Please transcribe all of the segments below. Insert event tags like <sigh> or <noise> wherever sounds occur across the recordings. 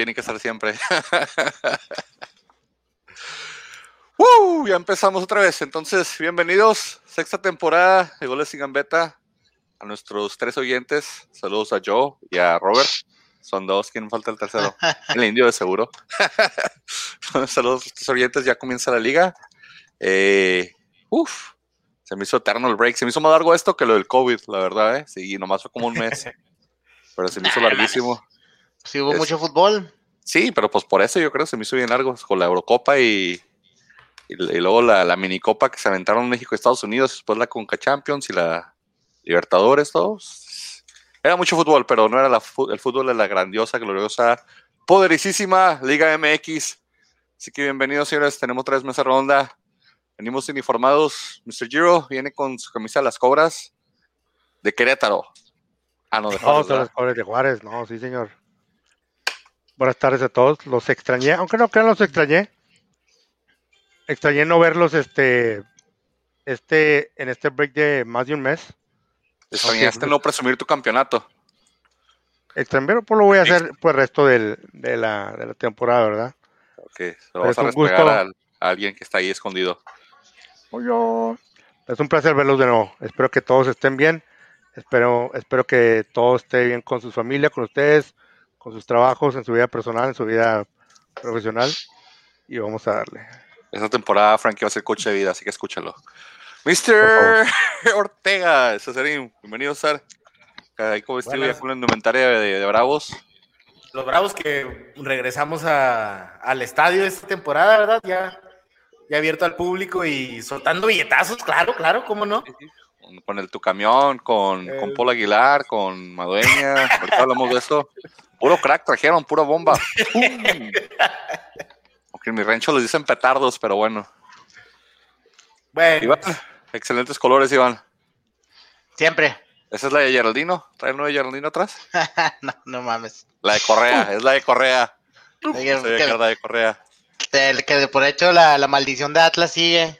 Tiene que estar siempre. <laughs> ¡Uh! Ya empezamos otra vez. Entonces, bienvenidos. Sexta temporada de Goles sin Gambeta. A nuestros tres oyentes. Saludos a Joe y a Robert. Son dos, ¿quién falta el tercero? <laughs> El indio de seguro. <laughs> Saludos a nuestros oyentes, ya comienza la liga. Eh, uf, se me hizo eterno el break. Se me hizo más largo esto que lo del COVID, la verdad, ¿eh? Sí, nomás fue como un mes. Pero se me hizo larguísimo. Sí, hubo mucho fútbol. Sí, pero pues por eso yo creo que se me hizo bien largo. Con la Eurocopa y, y, luego la, la minicopa que se aventaron México y Estados Unidos, después la Conca Champions y la Libertadores, todos era mucho fútbol, pero no era el fútbol de la grandiosa, gloriosa, poderosísima Liga MX. Así que bienvenidos, señores. Tenemos tres meses ronda. Venimos uniformados. Mr. Giro viene con su camisa de las cobras de Querétaro. Ah, no, de Juárez. No, las cobras de Juárez, no, sí, señor. Buenas tardes a todos. Los extrañé, aunque no crean, los extrañé. Extrañé no verlos este, este, en este break de más de un mes. Extrañaste no presumir tu campeonato. Extranjero, pues lo voy a hacer por el resto de, la, de, la, temporada, ¿verdad? Ok, lo vas a responder a, alguien que está ahí escondido. Oye, es un placer verlos de nuevo. Espero que todos estén bien. Espero, espero que todo esté bien con su familia, con ustedes, con sus trabajos, en su vida personal, en su vida profesional. Y vamos a darle. Esta temporada Frankie va a ser coche de vida, así que escúchalo. Mr. <laughs> Ortega, Cesarín, bienvenido, Sar. Vestido ya con la indumentaria de, Bravos. Los Bravos que regresamos al estadio esta temporada, ¿verdad? Ya, ya abierto al público y soltando billetazos, claro, claro, ¿cómo no? Con el Tu Camión, con, con Paul Aguilar, con Madueña, ahorita hablamos de esto. Puro crack trajeron, pura bomba. <laughs> Aunque en mi rancho les dicen petardos, pero bueno. Bueno. Excelentes colores, Iván. Siempre. ¿Esa es la de Geraldino? ¿Trae una de Geraldino atrás? <laughs> no, no mames. La de Correa, <laughs> es la de Correa. la de Correa. Que, que por hecho la, la, maldición de Atlas sigue.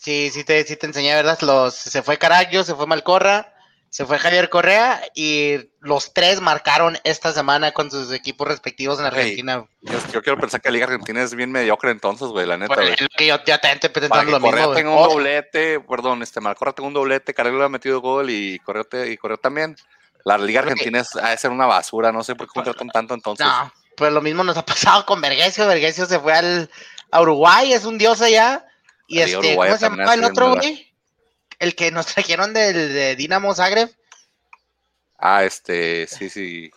Sí, sí te, sí te enseñé, ¿verdad? Los, se fue Caraglio, se fue Malcorra, se fue Javier Correa y los tres marcaron esta semana con sus equipos respectivos en Argentina. yo, quiero pensar que la Liga Argentina es bien mediocre entonces, güey, la neta. Bueno, que yo ya te pensando lo Correa tengo un oh. doblete, perdón, este Malcorra tengo un doblete, Carrillo ha metido gol y Correa, y Correa también. La Liga Argentina es, ha de ser una basura, no sé por qué contratan tanto entonces. No, pues lo mismo nos ha pasado con Vergesio, Vergesio se fue al, a Uruguay, es un dios allá. Y este, ¿cómo se llama el otro, güey? el que nos <laughs> trajeron del de Dinamo Zagreb. Ah, este, sí, sí.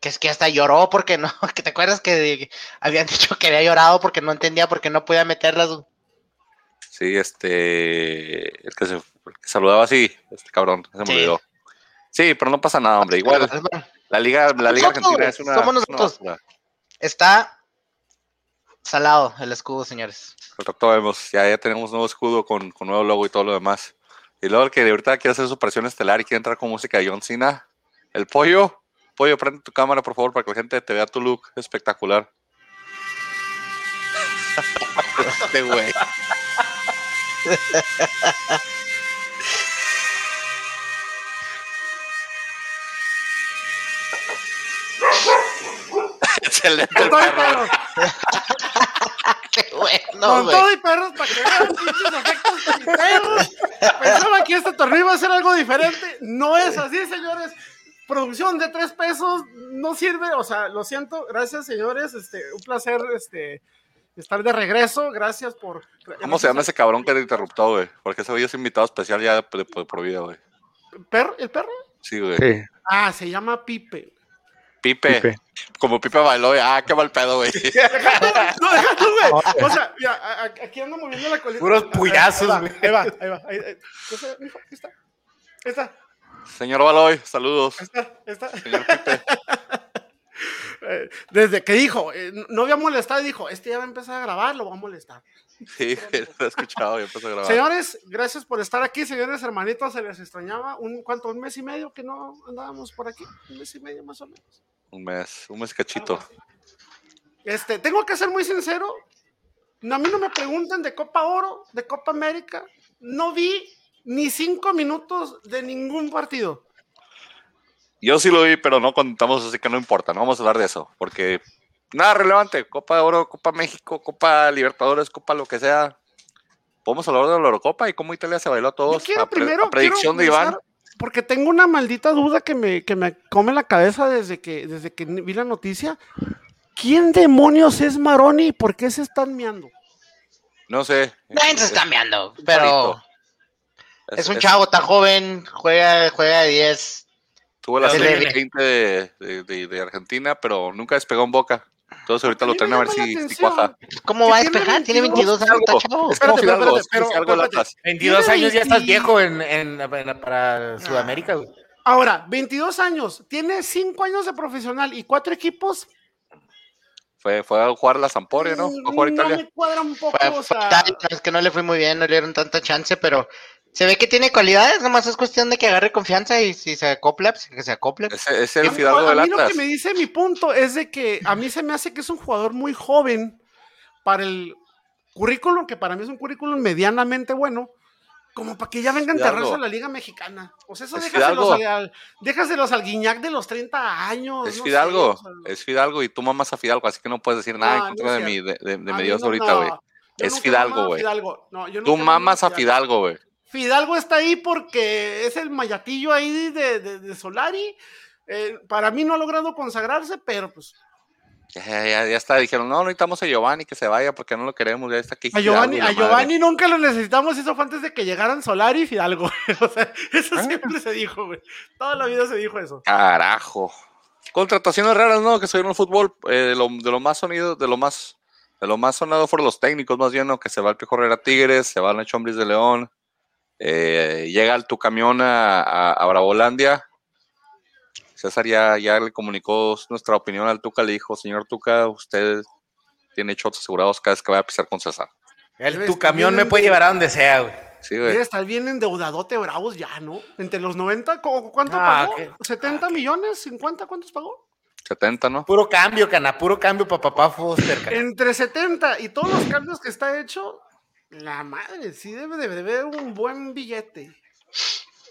Que es que hasta lloró porque no, <laughs> que te acuerdas que habían <laughs> dicho que había llorado porque no entendía porque no podía meterlas. Sí, este, el que se saludaba así, este cabrón, se me olvidó. Sí, pero no pasa nada, hombre. Igual, la liga, la liga argentina es una. Somos nosotros. Está salado el escudo, señores. Vemos. Ya, ya tenemos nuevo escudo con, con nuevo logo y todo lo demás. Y luego el que ahorita quiere hacer su presión estelar y quiere entrar con música de John Cena. El pollo. Pollo, prende tu cámara, por favor, para que la gente te vea tu look espectacular. este güey. <laughs> Excelente el perro. <laughs> Qué bueno, Con todo y perros para que vean pinches efectos perros. Pensaba que este torneo iba a ser algo diferente. No es así, señores. Producción de tres pesos no sirve. O sea, lo siento. Gracias, señores. Este, un placer este, estar de regreso. Gracias por. ¿Cómo se llama ese cabrón que te interruptó, güey? Porque ese güey es invitado especial ya por, por, vida, güey. ¿Perro? ¿El perro? Sí, güey. Ah, se llama Pipe. Pipe. Como Pipe bailó, ah, qué mal pedo, güey. <laughs> no, déjalo, güey. O sea, mira, aquí ando moviendo la colita. Puros puyazos, güey. Ahí va, ahí va. Ahí, ahí, ahí está. Ahí está. Señor Baloy, saludos. Ahí está, ahí está. Señor Pipe. <laughs> Eh, desde que dijo, eh, no había molestado y dijo, este ya va a empezar a grabar, lo va a molestar. Sí, <laughs> <laughs> lo he escuchado y empezó a grabar. Señores, gracias por estar aquí, señores hermanitos, se les extrañaba. ¿Un, ¿Cuánto? ¿Un mes y medio que no andábamos por aquí? ¿Un mes y medio más o menos? Un mes, un mes cachito. Este, tengo que ser muy sincero. A mí no me pregunten de Copa Oro, de Copa América. No vi ni cinco minutos de ningún partido. Yo sí lo vi, pero no contamos, así que no importa, no vamos a hablar de eso, porque nada relevante. Copa de Oro, Copa México, Copa Libertadores, Copa lo que sea. Podemos hablar de la Eurocopa y cómo Italia se bailó a todos. a, primero, predicción de Iván. Porque tengo una maldita duda que me, que me come la cabeza desde que, desde que vi la noticia. ¿Quién demonios es Maroni y por qué se están meando? No sé. Nadie se está meando, pero. Es, un chavo tan joven, juega, juega de 10. Tuvo la serie de, de, de, Argentina, pero nunca despegó en boca. Entonces ahorita lo traen a ver si, si, cuaja. ¿Cómo va a despejar? Tiene 22 años, está chavo. Es como Fidalgo, algo 22 años ya estás viejo en, en, para Sudamérica, güey. Ahora, 22 años, tiene 5 años de profesional y 4 equipos. Fue, fue a jugar la Zamporia, ¿no? A jugar Italia. No me cuadra un poco, o sea... Es que no le fue muy bien, no le dieron tanta chance, pero se ve que tiene cualidades, nomás es cuestión de que agarre confianza y si se acopla, pues que se acople. Es, el Fidalgo del A mí lo que me dice mi punto es de que a mí se me hace que es un jugador muy joven para el currículum, que para mí es un currículum medianamente bueno, como para que ya venga a enterrarse a la Liga Mexicana. O sea, eso déjaselos al, déjaselos al Guiñac de los 30 años. Es Fidalgo, es Fidalgo y tú mamas a Fidalgo, así que no puedes decir nada en contra de, mi, de, de, de ahorita, güey. es Fidalgo, güey. tú mamas a Fidalgo, güey. Fidalgo está ahí porque es el mayatillo ahí de, de, Solari. Eh, para mí no ha logrado consagrarse, pero pues. Ya, ya, ya, está, dijeron, no, necesitamos a Giovanni que se vaya porque no lo queremos, ya está aquí. A Giovanni, a Giovanni nunca lo necesitamos, eso fue antes de que llegaran Solari y Fidalgo. <laughs> o sea, eso ah. siempre se dijo, güey. Toda la vida se dijo eso. Carajo. Contrataciones raras, ¿no? Que se en el fútbol, eh, de, lo, de lo más sonido, de lo más, de lo más sonado fueron los técnicos, más bien, ¿no? Que se va el Piojo a Tigres, se va a Chombris de León, eh, llega tu camión a, a, Bravolandia. César ya, ya, le comunicó nuestra opinión al Tuca, le dijo, señor Tuca, usted tiene shots asegurados cada vez que vaya a pisar con César. El, tu camión me puede llevar a donde sea, güey. Sí, güey. Está bien endeudadote Bravos ya, ¿no? Entre los 90, ¿cuánto ah, pagó? ¿70 millones? ¿50? ¿Cuántos pagó? 70, ¿no? Puro cambio, cana, puro cambio para papá Foster. Entre 70 y todos los cambios que está hecho, la madre, sí debe de ver un buen billete.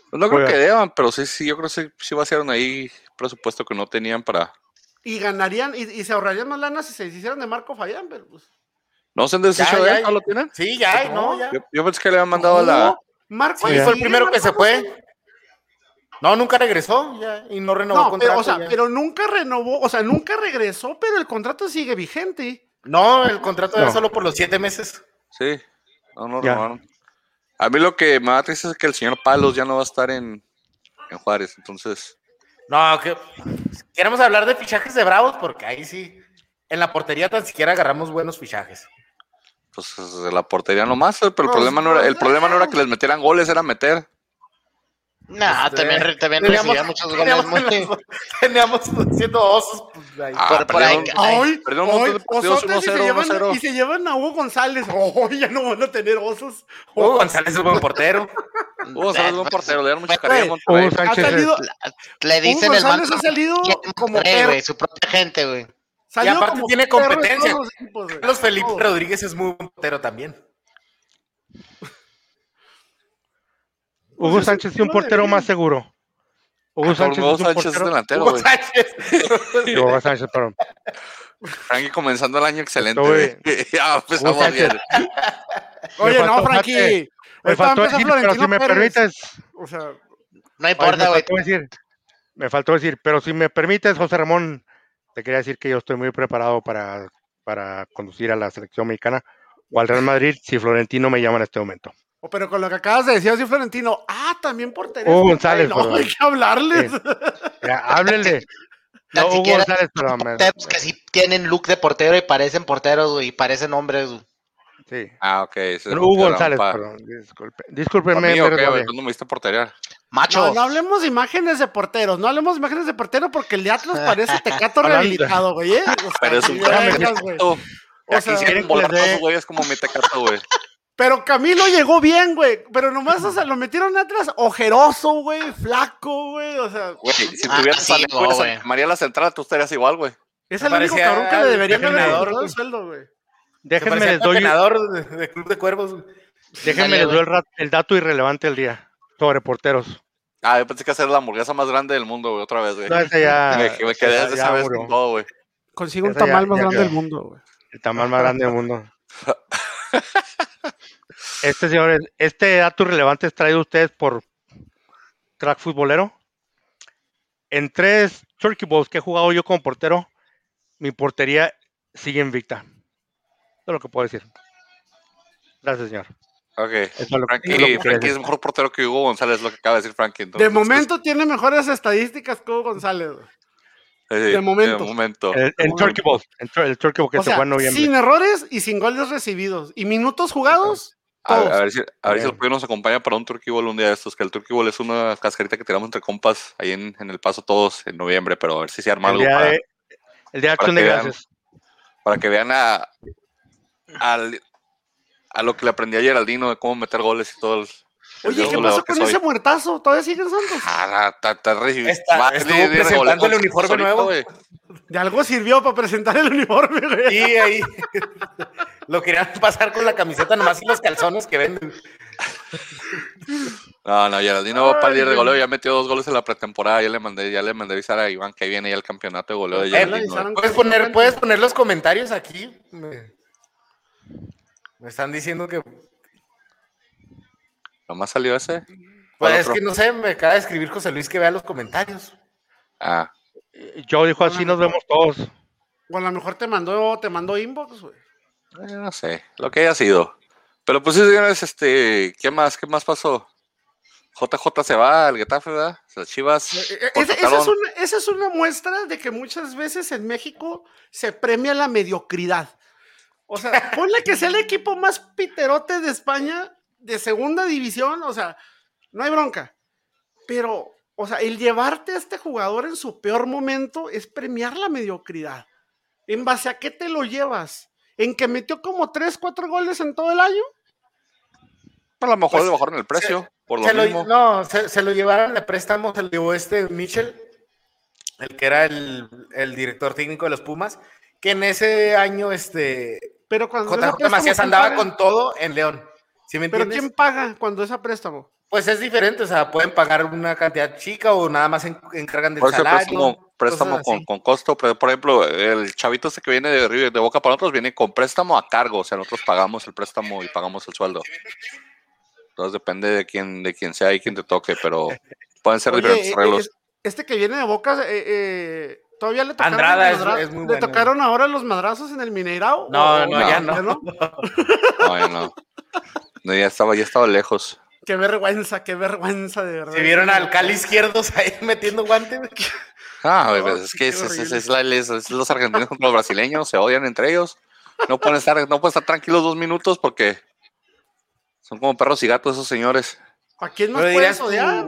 Pues no creo que deban, pero sí, sí, yo creo que sí, va a ser un ahí presupuesto que no tenían para. Y ganarían, y, se ahorrarían más lana si se hicieran de Marco Fayán, pero pues. ¿No se han deshecho de él? ¿No lo tienen? Sí, ya, no, ya. Yo, pensé que le habían mandado a la. Marco sí, fue el primero que se fue. No, nunca regresó ya, y no renovó el contrato. Pero, o sea, pero nunca renovó, o sea, nunca regresó, pero el contrato sigue vigente. No, el contrato era solo por los siete meses. Sí. No, no A mí lo que me da triste es que el señor Palos ya no va a estar en, en Juárez, entonces. No, que queremos hablar de fichajes de Bravos porque ahí sí, en la portería tan siquiera agarramos buenos fichajes. Pues de la portería nomás, pero el pues, problema no era, el problema no era que les metieran goles, era meter. No, este, también, también teníamos, recibía muchos <laughs> goles muy... <laughs> <laughs> Teníamos siendo osos. Pues, ahí. Ah, por, ahí. Ay, perdón, hoy, osos y, se llevan, y se llevan a Hugo González. Oh, ya no van a tener osos. Hugo González es buen portero. Hugo González es buen portero, le dan mucha cariño a Sánchez. Le dicen el man. ha salido como güey, su propia gente, güey. Y aparte tiene competencia. Los Felipe Rodríguez es muy buen portero también. Hugo Sánchez es un portero más seguro. Hugo Sánchez, Hugo es, un Sánchez portero... es delantero, Hugo Sánchez. Hugo Sánchez, perdón. Frankie comenzando el año excelente. <laughs> ya empezamos bien. Oye, no, Frankie. Me faltó decir, pero si me permites. O sea, no importa, güey. Me, me faltó decir, pero si me permites, José Ramón, te quería decir que yo estoy muy preparado para, para conducir a la selección mexicana o al Real Madrid si Florentino me llama en este momento. Oh, pero con lo que acabas de decir, así Florentino, ah, también por teléfono. Hugo González. no, hay que hablarles. háblenle. <laughs> No, Hugo González, pero que sí tienen look de portero y parecen porteros, y parecen hombres. Sí. Ah, ok. Hugo González, perdón. Disculpe. Discúlpeme. Amigo, okay, no me viste portería. Macho. No, no, hablemos de imágenes de porteros, no hablemos de imágenes de portero porque el de Atlas <laughs> parece tecato rehabilitado, güey. ¿eh? pero es un tecato. O sea, quieren volar güey, es como mi tecato, güey. Pero Camilo llegó bien, güey. Pero nomás, o sea, lo metieron atrás ojeroso, güey, flaco, güey. O sea. Güey, si ah, tuvieras sí, no, María la Central, tú estarías igual, güey. Es el único cabrón que le deberían haber el sueldo, güey. Déjenme les doy. De, de Club de Cuervos. Déjenme les doy el, el, dato irrelevante del día sobre porteros. Ah, yo pensé que hacer la hamburguesa más grande del mundo, güey, otra vez, güey. No, ese ya. <laughs> Me, me quedé de esa vez con todo, güey. Consigo un ya- tamal más ya grande del mundo, güey. El tamal más grande del mundo. <laughs> Este, señores, este dato relevante es traído a ustedes por Crack Futbolero. En tres Turkey Bowls que he jugado yo como portero, mi portería sigue invicta. Eso es lo que puedo decir. Gracias, señor. Ok. Eso es lo, Frankie, es que Frankie es mejor portero que Hugo González, lo que acaba de decir Frankie. entonces, De momento tiene mejores estadísticas que Hugo González, sí, de momento. De momento. El, en Turkey Bowl, en el Turkey Bowl que O se sea, fue en noviembre. sin errores y sin goles recibidos. Y minutos jugados, A, ver si, a ver si Bien. el pollo nos acompaña para un Turkey Bowl un día de estos, que el Turkey Bowl es una cascarita que tiramos entre compas ahí en, en el paso todos en noviembre, pero a ver si se arma el, algo día para, de, el día de acción de vean. gracias. para que vean a, a lo que le aprendí a Geraldino de cómo meter goles y todo el Oye, ¿qué pasó con ese muertazo? ¿Todavía sigue en Santos? Ah, Está- presentando el uniforme nuevo. De algo sirvió para presentar el uniforme, güey. Y ahí lo querían pasar con la camiseta nomás y los calzones que venden. No, no, Geraldino va para el líder de goleo, ya metió dos goles en la pretemporada, ya le mandé, ya le mandé avisar a Iván que ahí viene ya el campeonato de goleo de Geraldino. ¿Puedes poner, puedes poner los comentarios aquí. Me, me están diciendo que. Nomás salió ese. Pues ¿Cuál es otro? que no sé, me acaba de escribir José Luis que vea los comentarios. Ah, Yo dijo así nos vemos todos. O a lo mejor te mandó, te mandó inbox, güey. eh, no sé, lo que haya sido. Pero pues sí, señores, este, ¿qué más? ¿Qué más pasó? JJ se va al Getafe, ¿verdad? Las Chivas. Eh, eh, Esa, esa es una, esa es una muestra de que muchas veces en México se premia la mediocridad. O sea, <laughs> ponle que sea el equipo más piterote de España, de segunda división, o sea, no hay bronca. Pero, o sea, el llevarte a este jugador en su peor momento es premiar la mediocridad. ¿En base a qué te lo llevas? ¿En que metió como 3, 4 goles en todo el año? A lo mejor Pues, le bajaron el precio, por lo Se lo, mismo. no, se, se lo llevaron de préstamo, se lo llevó este Mitchell, el que era el, el director técnico de los Pumas, que en ese año este Pero cuando JJ Macías ¿quién andaba con todo en León. ¿Sí me Pero? ¿quién paga cuando es a préstamo? Pues es diferente, o sea, pueden pagar una cantidad chica o nada más en- encargan del Por eso salario. préstamo, préstamo con, con costo, pero por ejemplo, el chavito este que viene de, River- de Boca para nosotros viene con préstamo a cargo, o sea, nosotros pagamos el préstamo y pagamos el sueldo. Entonces depende de quién, de quién sea y quién te toque, pero pueden ser Oye, diferentes eh, arreglos. eh, este que viene de Boca, eh, eh, todavía le tocaron, Andrada los es- madra- es muy ¿le bueno. tocaron ahora los madrazos en el Mineirao? No, ¿O- no, ya no. <laughs> No, ya no. No, ya estaba, ya estaba lejos. Qué vergüenza, qué vergüenza, de verdad. Si vieron al Cali izquierdos ahí <laughs> metiendo guantes. Ah, No, pues es que es, es- es la- es- es los argentinos contra los brasileños, se odian entre ellos. No pueden estar, no pueden estar tranquilos dos minutos porque son como perros y gatos esos señores. ¿A quién más puedes odiar?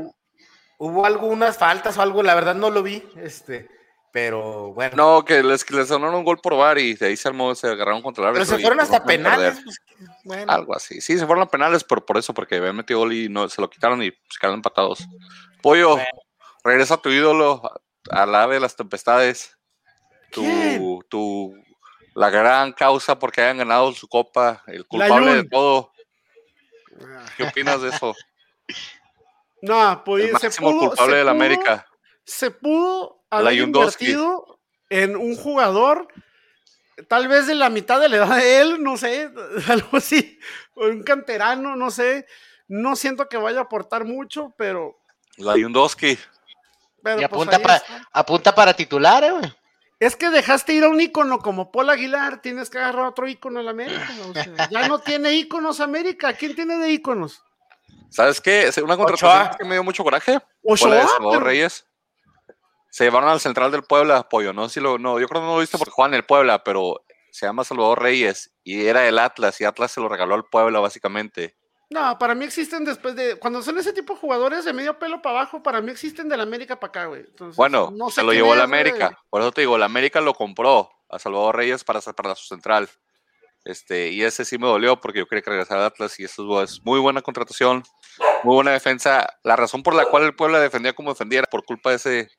Hubo algunas faltas o algo, la verdad no lo vi, este, pero bueno. No, que les, les sonaron un gol por bar y de ahí se armó, se agarraron contra el pero árbitro. se y, fueron pues, hasta penales. pues, bueno. Algo así. Sí, se fueron a penales por, por eso, porque habían metido gol y no, se lo quitaron y se quedaron empatados. Pollo, Bueno. regresa tu ídolo al ave de las tempestades. Tu, tu, la gran causa porque hayan ganado su copa, el culpable de todo. ¿Qué opinas de eso? <laughs> No, pues El se máximo pudo, culpable se de la América. Se pudo haber Layundowski. invertido en un jugador, tal vez de la mitad de la edad de él, no sé, <laughs> algo así, o un canterano, no sé. No siento que vaya a aportar mucho, pero. La Yundowski. pero Y pues apunta, ahí pa- está. apunta para titular, eh, güey. Es que dejaste ir a un ícono como Paul Aguilar, tienes que agarrar otro ícono en la América. o sea, ya no tiene íconos América. ¿Quién tiene de íconos? ¿Sabes qué? Una contratación Ochoa. que me dio mucho coraje. Ochoa, Fue la de Salvador pero- Reyes. Se llevaron al central del Puebla, pollo. No si lo, no, yo creo que no lo viste porque juega en el Puebla, pero se llama Salvador Reyes y era el Atlas y Atlas se lo regaló al Puebla básicamente. No, para mí existen después de. Cuando son ese tipo de jugadores de medio pelo para abajo, para mí existen de la América para acá, güey. Entonces, Bueno, no sé se lo llevó es, la güey. América. Por eso te digo, la América lo compró a Salvador Reyes para, para su central. Este, y ese sí me dolió porque yo quería que regresara al Atlas y eso es muy buena contratación, muy buena defensa. La razón por la cual el Puebla defendía como defendía era por culpa de ese,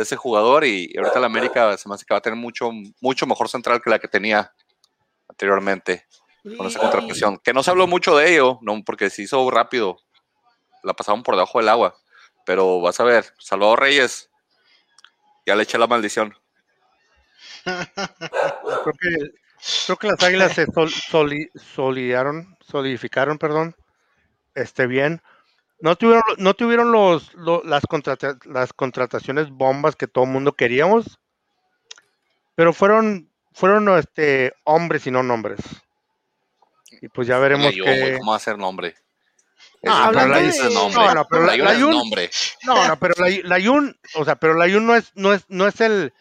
de ese jugador y, y ahorita la América se me hace que va a tener mucho, mucho mejor central que la que tenía anteriormente con esa contratación. Que no se habló mucho de ello, no, porque se hizo rápido. La pasaron por debajo del agua. Pero vas a ver, Salvador Reyes, ya le eché la maldición. creo, que, creo que las águilas se solidaron, solidificaron, perdón, este bien. No tuvieron, no tuvieron los, las, las contrataciones bombas que todo el mundo queríamos, pero fueron, fueron este, hombres y no nombres. Y pues ya veremos que... ¿Cómo va a ser nombre? No, la, no, no, pero la, la, Yun, nombre. No, no, pero la, la Yun, o sea, pero la Yun no es, no es, no es el,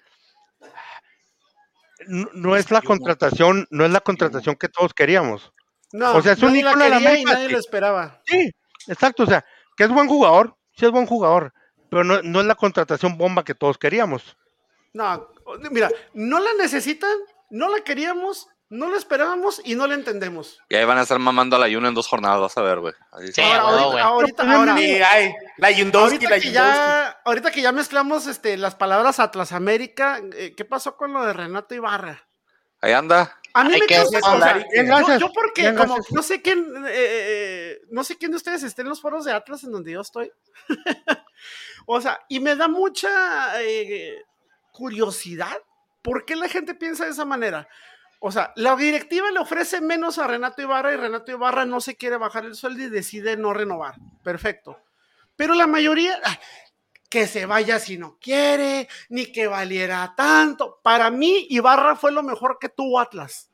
no, es la contratación, no es la contratación que todos queríamos. No, o sea, es un ícono de la América. nadie lo esperaba. Sí, exacto, o sea, que es buen jugador, sí es buen jugador, pero no, no es la contratación bomba que todos queríamos. No, mira, no la necesitan, no la queríamos, no lo esperábamos y no lo entendemos. Y ahí van a estar mamando a la Yuna en dos jornadas, vas a ver, güey. Sí, ahora, ahorita, ahora, la Yundowski, ahorita, que ya, ahorita que ya mezclamos este, las palabras Atlas América, eh, ¿qué pasó con lo de Renato Ibarra? Ahí anda. A mí me causa yo, yo, porque como no sé quién eh, eh, no sé quién de ustedes esté en los foros de Atlas en donde yo estoy. <laughs> o sea, y me da mucha curiosidad ¿por qué la gente piensa de esa manera? O sea, la directiva le ofrece menos a Renato Ibarra y Renato Ibarra no se quiere bajar el sueldo y decide no renovar. Perfecto. Pero la mayoría, que se vaya si no quiere, ni que valiera tanto. Para mí, Ibarra fue lo mejor que tuvo Atlas.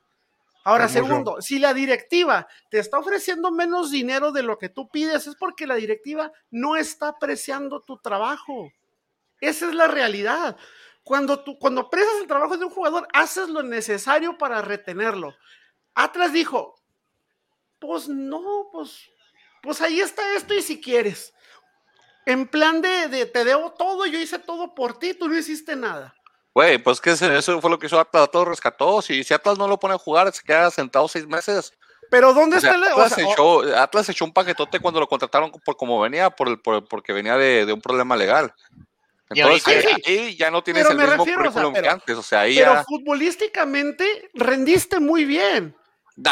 Ahora, segundo, si la directiva te está ofreciendo menos dinero de lo que tú pides, es porque la directiva no está apreciando tu trabajo. Esa es la realidad. Cuando, tú, cuando presas el trabajo de un jugador, haces lo necesario para retenerlo. Atlas dijo, pues no, pues, pues ahí está esto y si quieres. En plan de, te debo todo, yo hice todo por ti, tú no hiciste nada. Güey, pues que eso fue lo que hizo Atlas, todo rescató. Si, si Atlas no lo pone a jugar, se queda sentado seis meses. Pero ¿dónde está el Atlas, echó, Atlas echó un paquetote cuando lo contrataron por como venía, por el, porque venía de, de, un problema legal. Entonces, ahí, ya no tienes el mismo currículum que antes. O sea, ahí pero futbolísticamente rendiste muy bien.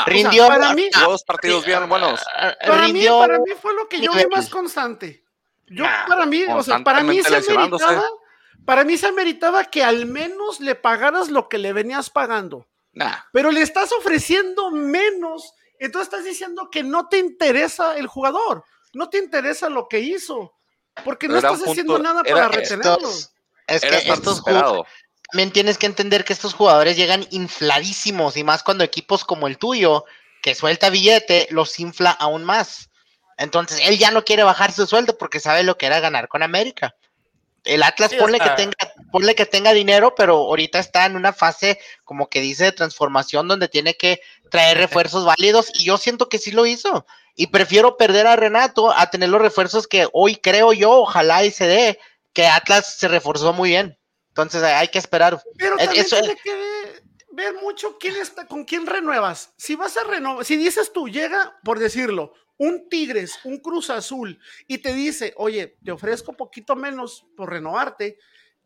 rindió para mí, dos partidos bien buenos. Para mí, para mí fue lo que yo vi más constante. Yo, para mí, o sea, para mí se meritaba, para mí se meritaba que al menos le pagaras lo que le venías pagando. Pero le estás ofreciendo menos, entonces estás diciendo que no te interesa el jugador, no te interesa lo que hizo. Porque no estás haciendo nada para retenerlos. Es que estos jugadores. También tienes que entender que estos jugadores llegan infladísimos y más cuando equipos como el tuyo, que suelta billete, los infla aún más. Entonces él ya no quiere bajar su sueldo porque sabe lo que era ganar con América. El Atlas ponle, que tenga, ponle que tenga dinero, pero ahorita está en una fase, como que dice, de transformación donde tiene que traer refuerzos válidos y yo siento que sí lo hizo. Y prefiero perder a Renato a tener los refuerzos que hoy creo yo, ojalá y se dé, que Atlas se reforzó muy bien. Entonces hay que esperar. Pero también tiene que ver mucho quién está, con quién renuevas. Si vas a renovar, si dices tú, llega, por decirlo, un Tigres, un Cruz Azul, y te dice, oye, te ofrezco poquito menos por renovarte,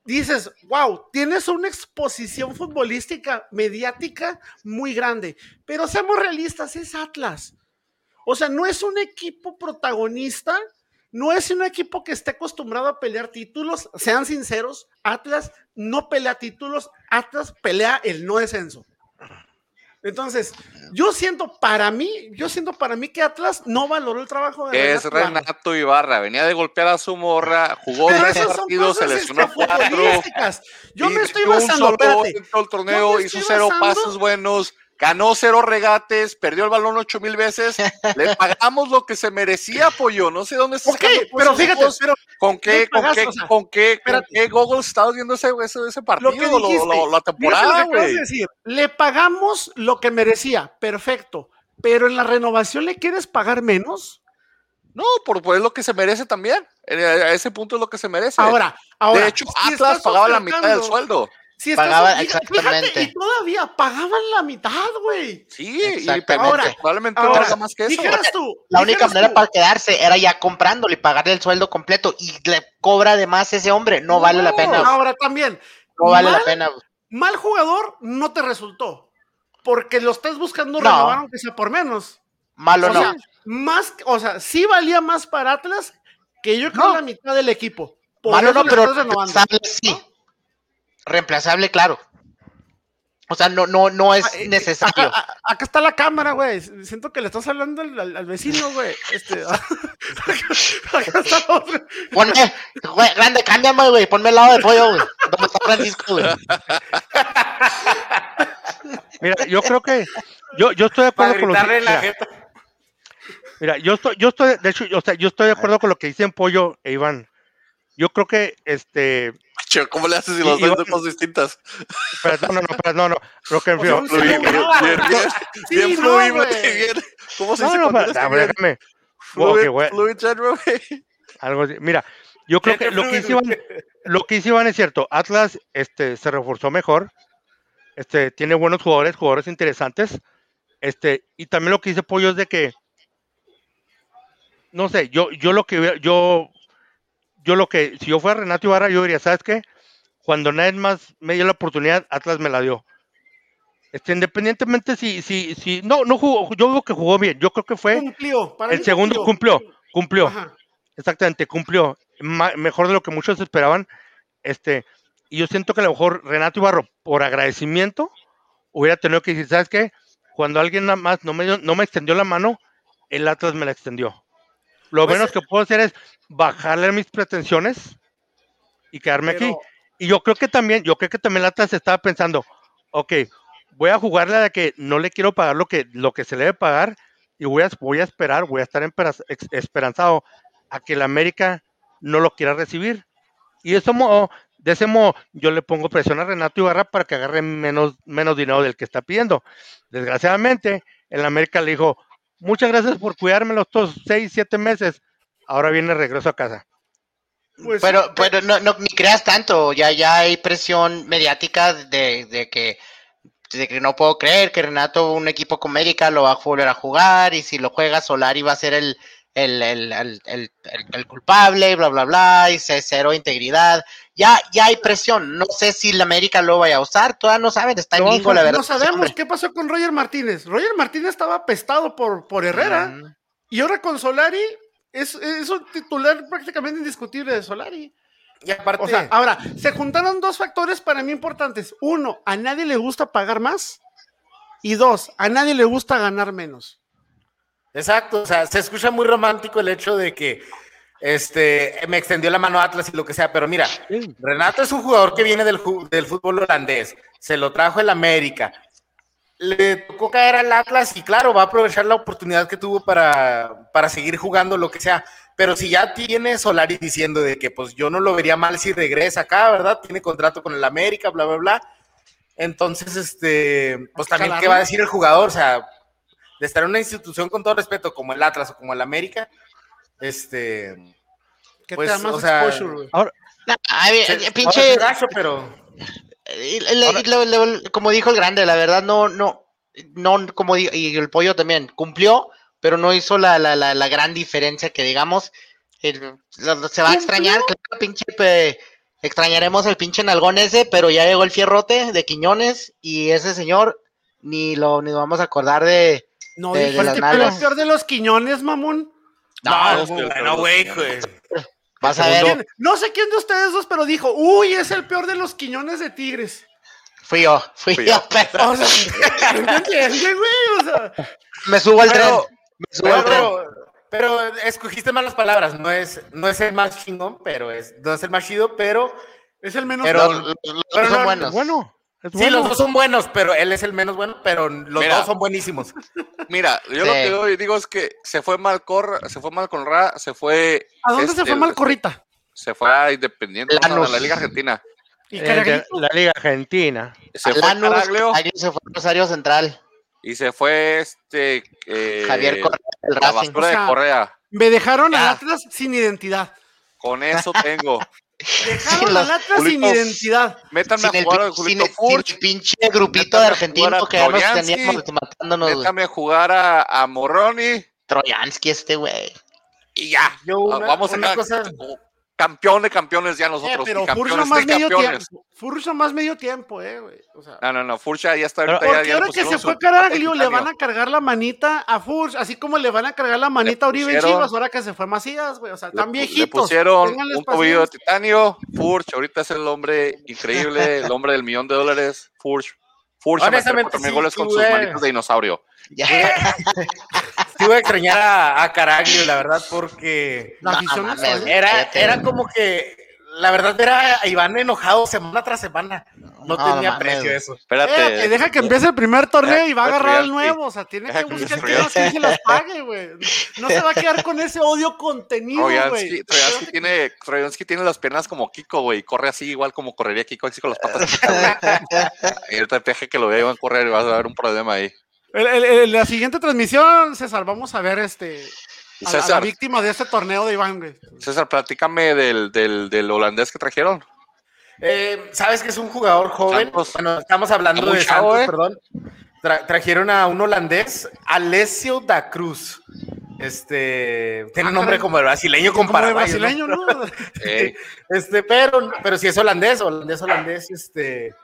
dices, wow, tienes una exposición futbolística, mediática muy grande. Pero seamos realistas, es Atlas. O sea, no es un equipo protagonista, no es un equipo que esté acostumbrado a pelear títulos. Sean sinceros, Atlas no pelea títulos, Atlas pelea el no descenso. Entonces, yo siento para mí, yo siento para mí que Atlas no valoró el trabajo de Es Renato Ibarra, venía de golpear a su morra, jugó tres partidos, se lesionó cuatro. Yo me estoy basando, espérate. Todo el torneo, hizo cero pasos buenos, ganó cero regates, perdió el balón ocho mil veces, le <laughs> pagamos lo que se merecía, pollo. No sé dónde está. Ok, pero fíjate, pero ¿con qué, con qué, con qué, con qué Google estabas viendo ese, ese, partido, lo la temporada, güey? Le pagamos lo que merecía, perfecto. Pero en la renovación le quieres pagar menos. No, por pues lo que se merece también. A ese punto es lo que se merece. Ahora, ahora. De hecho, Atlas pagaba la mitad del sueldo. Sí, pagaba, exactamente. y todavía pagaban la mitad, güey. Sí, y ahora, probablemente ahora, más que eso. Tú, <laughs> la única manera para quedarse era ya comprándole y pagarle el sueldo completo y le cobra de más ese hombre. No, vale la pena. Ahora también. No vale la pena. Mal jugador no te resultó. Porque lo estás buscando no. renovar aunque sea por menos. Malo no. más, o sea, sí valía más para Atlas que yo creo la mitad del equipo. Por no, pero sí. Reemplazable, claro. O sea, no, no, no es ah, eh, necesario. Acá, está la cámara, güey. Siento que le estás hablando al, vecino, güey. Este, <laughs> acá está otro. Ponme, güey, grande, cámbiame, güey. Ponme el lado de pollo, güey. ¿Dónde está Francisco, güey? Mira, yo creo que yo, yo estoy de acuerdo con lo que mira, mira, yo estoy, yo estoy, de hecho, o sea, yo estoy de acuerdo con lo que dicen Pollo e Iván. Yo creo que este ¿Cómo le haces si los dos cosas distintas? no, no, no, no, no. Lo que <laughs> bien, bien, <laughs> <laughs> bien, bien, ¿Cómo se dice? No, no, déjame. Algo así. Mira, yo creo que lo que hizo Iván, lo que hizo Iván es cierto. Atlas este, se reforzó mejor. Este, tiene buenos jugadores, jugadores interesantes. Este, y también lo que dice Pollo es de que, no sé, yo, yo lo que yo yo lo que, si yo fuera Renato Ibarra, yo diría, ¿sabes qué? Cuando nadie más me dio la oportunidad, Atlas me la dio. Este, independientemente si, si, si, no, no jugó, yo digo que jugó bien, yo creo que fue cumplió, el segundo cumplió, cumplió, exactamente, cumplió, mejor de lo que muchos esperaban, este, y yo siento que a lo mejor Renato Ibarra, por agradecimiento, hubiera tenido que decir, ¿sabes qué? Cuando alguien nada más no me, no me extendió la mano, el Atlas me la extendió. Lo pues, menos que puedo hacer es bajarle mis pretensiones y quedarme aquí. Y yo creo que también, yo creo que también Atlas estaba pensando, ok, voy a jugarle a que no le quiero pagar lo que, lo que se le debe pagar y voy a, voy a esperar, voy a estar esperanzado a que el América no lo quiera recibir. Y de ese modo, de ese modo, yo le pongo presión a Renato Ibarra para que agarre menos, menos dinero del que está pidiendo. Desgraciadamente, el América le dijo, muchas gracias por cuidarme los dos, seis, siete meses. Ahora viene regreso a casa. Pues pero, pero no, no, ni creas tanto, ya, ya hay presión mediática de, de que de que no puedo creer que Renato, un equipo con América, lo va a volver a jugar y si lo juega Solari va a ser el, el, el, el, culpable, bla, bla, bla, y cero integridad. Ya, ya hay presión. No sé si la América lo vaya a usar, todavía no saben, está en no, la verdad. No sabemos qué pasó con Roger Martínez. Roger Martínez estaba apestado por, por Herrera y ahora con Solari es, es un titular prácticamente indiscutible de Solari. Y aparte, o sea, ahora, se juntaron dos factores para mí importantes. Uno, a nadie le gusta pagar más. Y dos, a nadie le gusta ganar menos. Exacto, o sea, se escucha muy romántico el hecho de que este, me extendió la mano Atlas y lo que sea, pero mira, Renato es un jugador que viene del, del fútbol holandés, se lo trajo el América, le tocó caer al Atlas y claro, va a aprovechar la oportunidad que tuvo para, para seguir jugando lo que sea, pero si ya tiene Solari diciendo de que pues yo no lo vería mal si regresa acá, ¿verdad? Tiene contrato con el América, bla, bla, bla. Entonces, este, pues también, ¿qué va a decir el jugador? O sea, de estar en una institución con todo respeto como el Atlas o como el América, este, ¿Qué pues, te o sea, ahora, pinche, pero como dijo el grande, la verdad no, no, no, como y el pollo también cumplió, pero no hizo la, la, la, gran diferencia que digamos. se va a extrañar, pinche, extrañaremos el pinche nalgón ese, pero ya llegó el fierrote de Quiñones y ese señor ni lo ni vamos a acordar de, no, de, de el peor de los quiñones, mamón. No, no, güey, Vas a ver. No sé quién de ustedes dos, pero dijo, uy, es el peor de los quiñones de Tigres. Fui yo, fui, yo, pero. O sea, güey? O sea, me subo al tren. Me subo al tren. Pero escogiste malas palabras, no es, no es el más chingón, pero es, no es el más chido, pero es el menos pero, pero son buenos. Bueno. Sí, los dos son buenos, pero él es el menos bueno, pero los dos son buenísimos. <laughs> Mira, yo lo que digo es que se fue mal Corra, se fue mal con Ra, se fue. ¿A dónde se fue mal Corrita? Se fue a Independiente, a la Liga Argentina. ¿Y eh, la Liga Argentina. Se fue Caraglio. se fue Rosario Central. Y se fue este eh, Javier Correa, el la basura de Correa. Me dejaron a Atlas sin identidad. Con eso tengo. <laughs> Dejaron la Atlas sin identidad. Métanme a jugar a Julito Furch. Sin pinche grupito de argentinos que ya nos teníamos matándonos. Métame a jugar a, a Morroni. Troyansky este güey. Y ya. Yo una, vamos una a cosa, campeón de campeones ya nosotros. Eh, pero Furcha más medio tiempo. Furcha más medio tiempo, eh, güey. O sea, no, no, no, Furcha ya está ahorita. Porque ahora que se fue Caraglio, le van a cargar la manita a Furch, así como le van a cargar la manita a Uribe Chivas, ahora que se fue Macías, güey. O sea, están viejitos. Le pusieron un tobillo de titanio. Furch, ahorita es el hombre increíble, el <laughs> hombre del millón de dólares. Furch. Furch, Honestamente, sí, goles con sus manitas de dinosaurio. Ya. <laughs> sí voy a extrañar a, Caraglio, la verdad, porque la era, era como que la verdad era a Iván enojado semana tras semana. No, tenía precio eso. Espérate. deja que empiece el primer torneo y va a agarrar el nuevo. O sea, tiene que buscar que se las pague, güey. No se va a quedar con ese odio contenido, güey. Troyansky tiene, tiene las piernas como Kiko, güey. Corre así igual como correría Kiko, así con las patas. <laughs> y ahorita deje que lo vea, a correr y vas a ver un problema ahí. En la siguiente transmisión, César, vamos a ver este a, la víctima de este torneo de Iván, güey. César, platícame del, del, del holandés que trajeron. Eh, Sabes que es un jugador joven. Bueno, estamos hablando de Santos, eh? perdón. trajeron a un holandés, Alessio da Cruz. Este tiene un ah, nombre como el brasileño con brasileño, ¿no? <laughs> Este, pero, pero si es holandés, holandés, holandés, este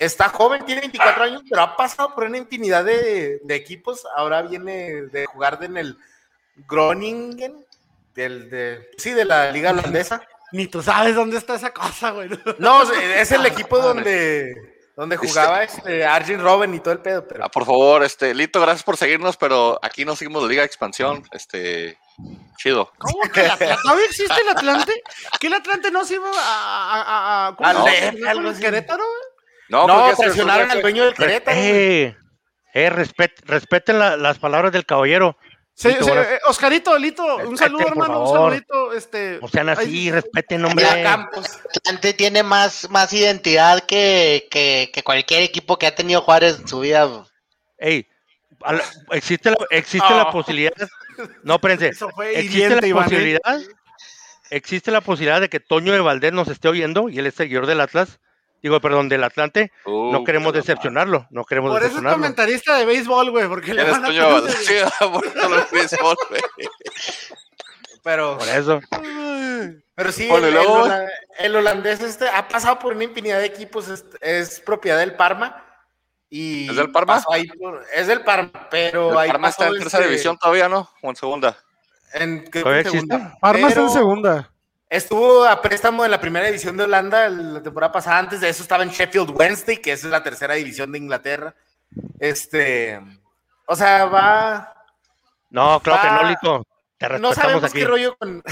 está joven, tiene 24 años, pero ha pasado por una infinidad de, de equipos. Ahora viene de jugar en el Groningen, del, de, sí, de la liga holandesa. Ni tú sabes dónde está esa cosa, güey. No, es el equipo donde, donde jugaba este, Arjen Robben y todo el pedo. Pero... Ah, por favor, este, Lito, gracias por seguirnos, pero aquí no seguimos la Liga de Expansión. Este, chido. ¿Cómo que el Atlante? ¿Todavía existe el Atlante? ¿Que el Atlante no se iba a, a, a, ¿cómo no, Querétaro? No, no presionaron al dueño del Querétaro. Eh, eh, respeten las palabras del caballero. Sí, eh, Oscarito, Lito, un saludo, hermano, un saludito. Este, o sean así, respeten, hombre. Atlante tiene más, más identidad que, que, cualquier equipo que ha tenido Juárez en su vida. Ey, existe la, existe la posibilidad. No, espérense. existe la posibilidad. Existe la posibilidad de que Toño de Valdés nos esté oyendo y él es seguidor del Atlas digo, perdón, del Atlante, no uh, queremos decepcionarlo, no queremos Por eso es comentarista de béisbol, güey, porque le van a <laughs> sí, por el béisbol, güey. Pero... Por eso. Pero sí, el, holandés este ha pasado por una infinidad de equipos, es, propiedad del Parma. Y ¿Es del Parma? es del Parma, pero el Parma está en tercera este división todavía, ¿no? O en segunda. En, en segunda. Parma está en segunda. Estuvo a préstamo en la primera división de Holanda la temporada pasada. Antes de eso estaba en Sheffield Wednesday, que es la tercera división de Inglaterra. Este, o sea, va. No, claro que no, Lito. Te no sabemos qué rollo con.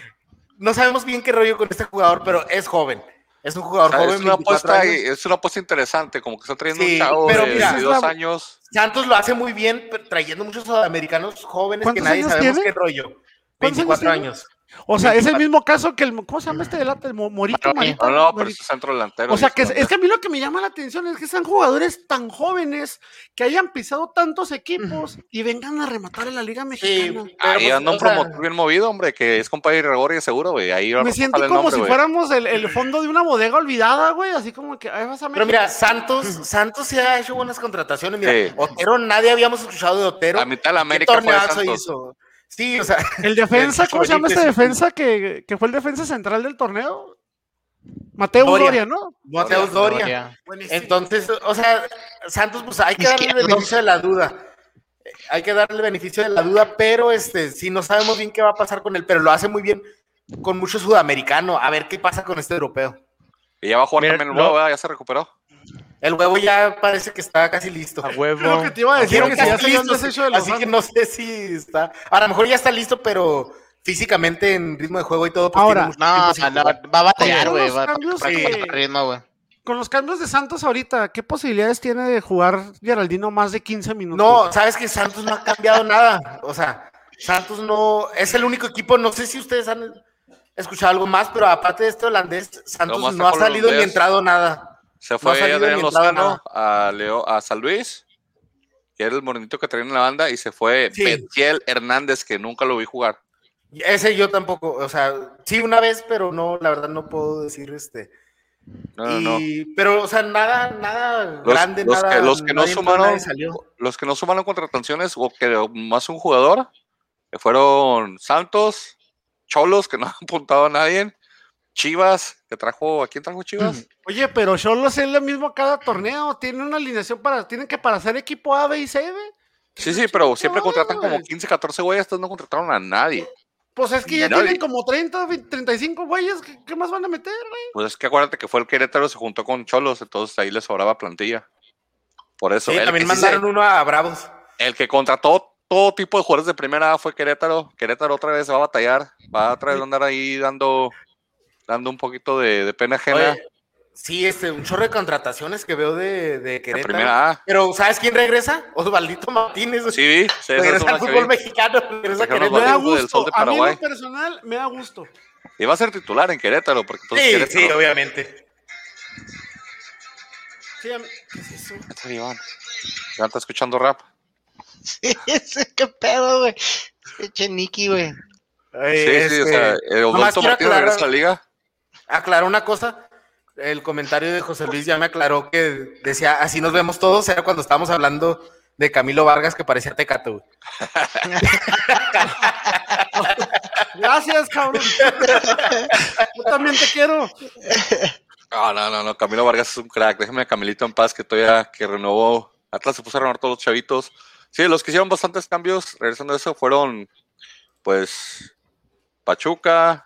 <laughs> no sabemos bien qué rollo con este jugador, pero es joven. Es un jugador joven. Es una, apuesta, es una apuesta interesante, como que está trayendo un chavo de mira, años. Santos lo hace muy bien, trayendo muchos sudamericanos jóvenes que nadie sabemos qué rollo. 24 años. O sea, es el mismo caso que el. ¿Cómo se llama este delante? El Morito, Marito. No, no, pero es centro delantero. O sea, que es, que a mí lo que me llama la atención es que sean jugadores tan jóvenes que hayan pisado tantos equipos y vengan a rematar en la Liga Mexicana. Sí, ahí pues, anda un promotor bien movido, hombre, que es compadre de Gregorio seguro, güey. Ahí me siento como si fuéramos el, el, fondo de una bodega olvidada, güey. Así como que. Ahí vas a pero mira, Santos, Santos se ha hecho buenas contrataciones. Mira, Otero, nadie habíamos escuchado de Otero. A mitad de la América fue Santos. hizo? Sí, o sea. <laughs> El defensa, ¿cómo se llama este defensa que, que, fue el defensa central del torneo? Mateo Doria, ¿no? Mateo Doria. Entonces, o sea, Santos, pues hay que darle el beneficio de la duda. Hay que darle el beneficio de la duda, pero este, si no sabemos bien qué va a pasar con él, pero lo hace muy bien con mucho sudamericano. A ver qué pasa con este europeo. Y ya va a jugar también el nuevo, ya se recuperó. El huevo ya parece que está casi listo. A huevo. que te iba a decir que, ya listo, así que no sé si está. A lo mejor ya está listo, pero físicamente en ritmo de juego y todo. Pues ahora, no, va a batallar, güey. Con los cambios de Santos ahorita, ¿qué posibilidades tiene de jugar Geraldino más de 15 minutos? No, sabes que Santos no ha cambiado nada. O sea, Santos no es el único equipo. No sé si ustedes han escuchado algo más, pero aparte de este holandés, Santos no ha salido ni entrado nada. Se fue Adrián Lozano a, Leo, a San Luis, que era el morenito que traía en la banda, y se fue sí. Hernández, que nunca lo vi jugar. Ese yo tampoco, o sea, sí una vez, pero no, la verdad no puedo decir este. No, no, Pero, o sea, nada, nada grande, nada. los que no sumaron, los que no sumaron contrataciones o que más un jugador, que fueron Santos, Cholos, que no <laughs> ha apuntado a nadie. Chivas, que trajo, ¿a quién trajo Chivas? <clears throat> Oye, pero Cholos es lo mismo cada torneo, tiene una alineación para, tienen que para ser equipo A, B y C, ¿ve? Sí, sí, pero siempre contratan como 15, 14 güeyes, estos no contrataron a nadie. Pues es que ya tienen como 30, 35 güeyes, ¿qué, más van a meter, güey? Pues es que acuérdate que fue el Querétaro, se juntó con Cholos, entonces ahí le sobraba plantilla. Por eso. Sí, también mandaron uno a Bravos. El que contrató todo tipo de jugadores de primera A fue Querétaro. Querétaro otra vez va a batallar, va a otra vez andar ahí dando, dando un poquito de, pena ajena. Sí, este, un chorro de contrataciones que veo de, de Querétaro. primera Pero, ¿sabes quién regresa? Osvaldito Martínez. Sí, sí regresa al fútbol mexicano. Regresa a Querétaro. Me da gusto. A mí en personal me da gusto. Y va a ser titular en Querétaro. Porque sí, sí, obviamente. Sí, ¿qué es eso? Ya está escuchando rap. Sí, <laughs> qué pedo, güey. Eche Nicky, güey. Sí, sí, o sea, el Osvaldo Martínez regresa a la liga. Aclaró una cosa el comentario de José Luis ya me aclaró que decía, así nos vemos todos, era cuando estábamos hablando de Camilo Vargas que parecía Tecato. <laughs> Gracias, cabrón. Yo también te quiero. No, no, no, no, Camilo Vargas es un crack. Déjame a Camilito en paz que todavía que renovó. Atlas se puso a renovar todos los chavitos. Sí, los que hicieron bastantes cambios, regresando a eso, fueron pues Pachuca,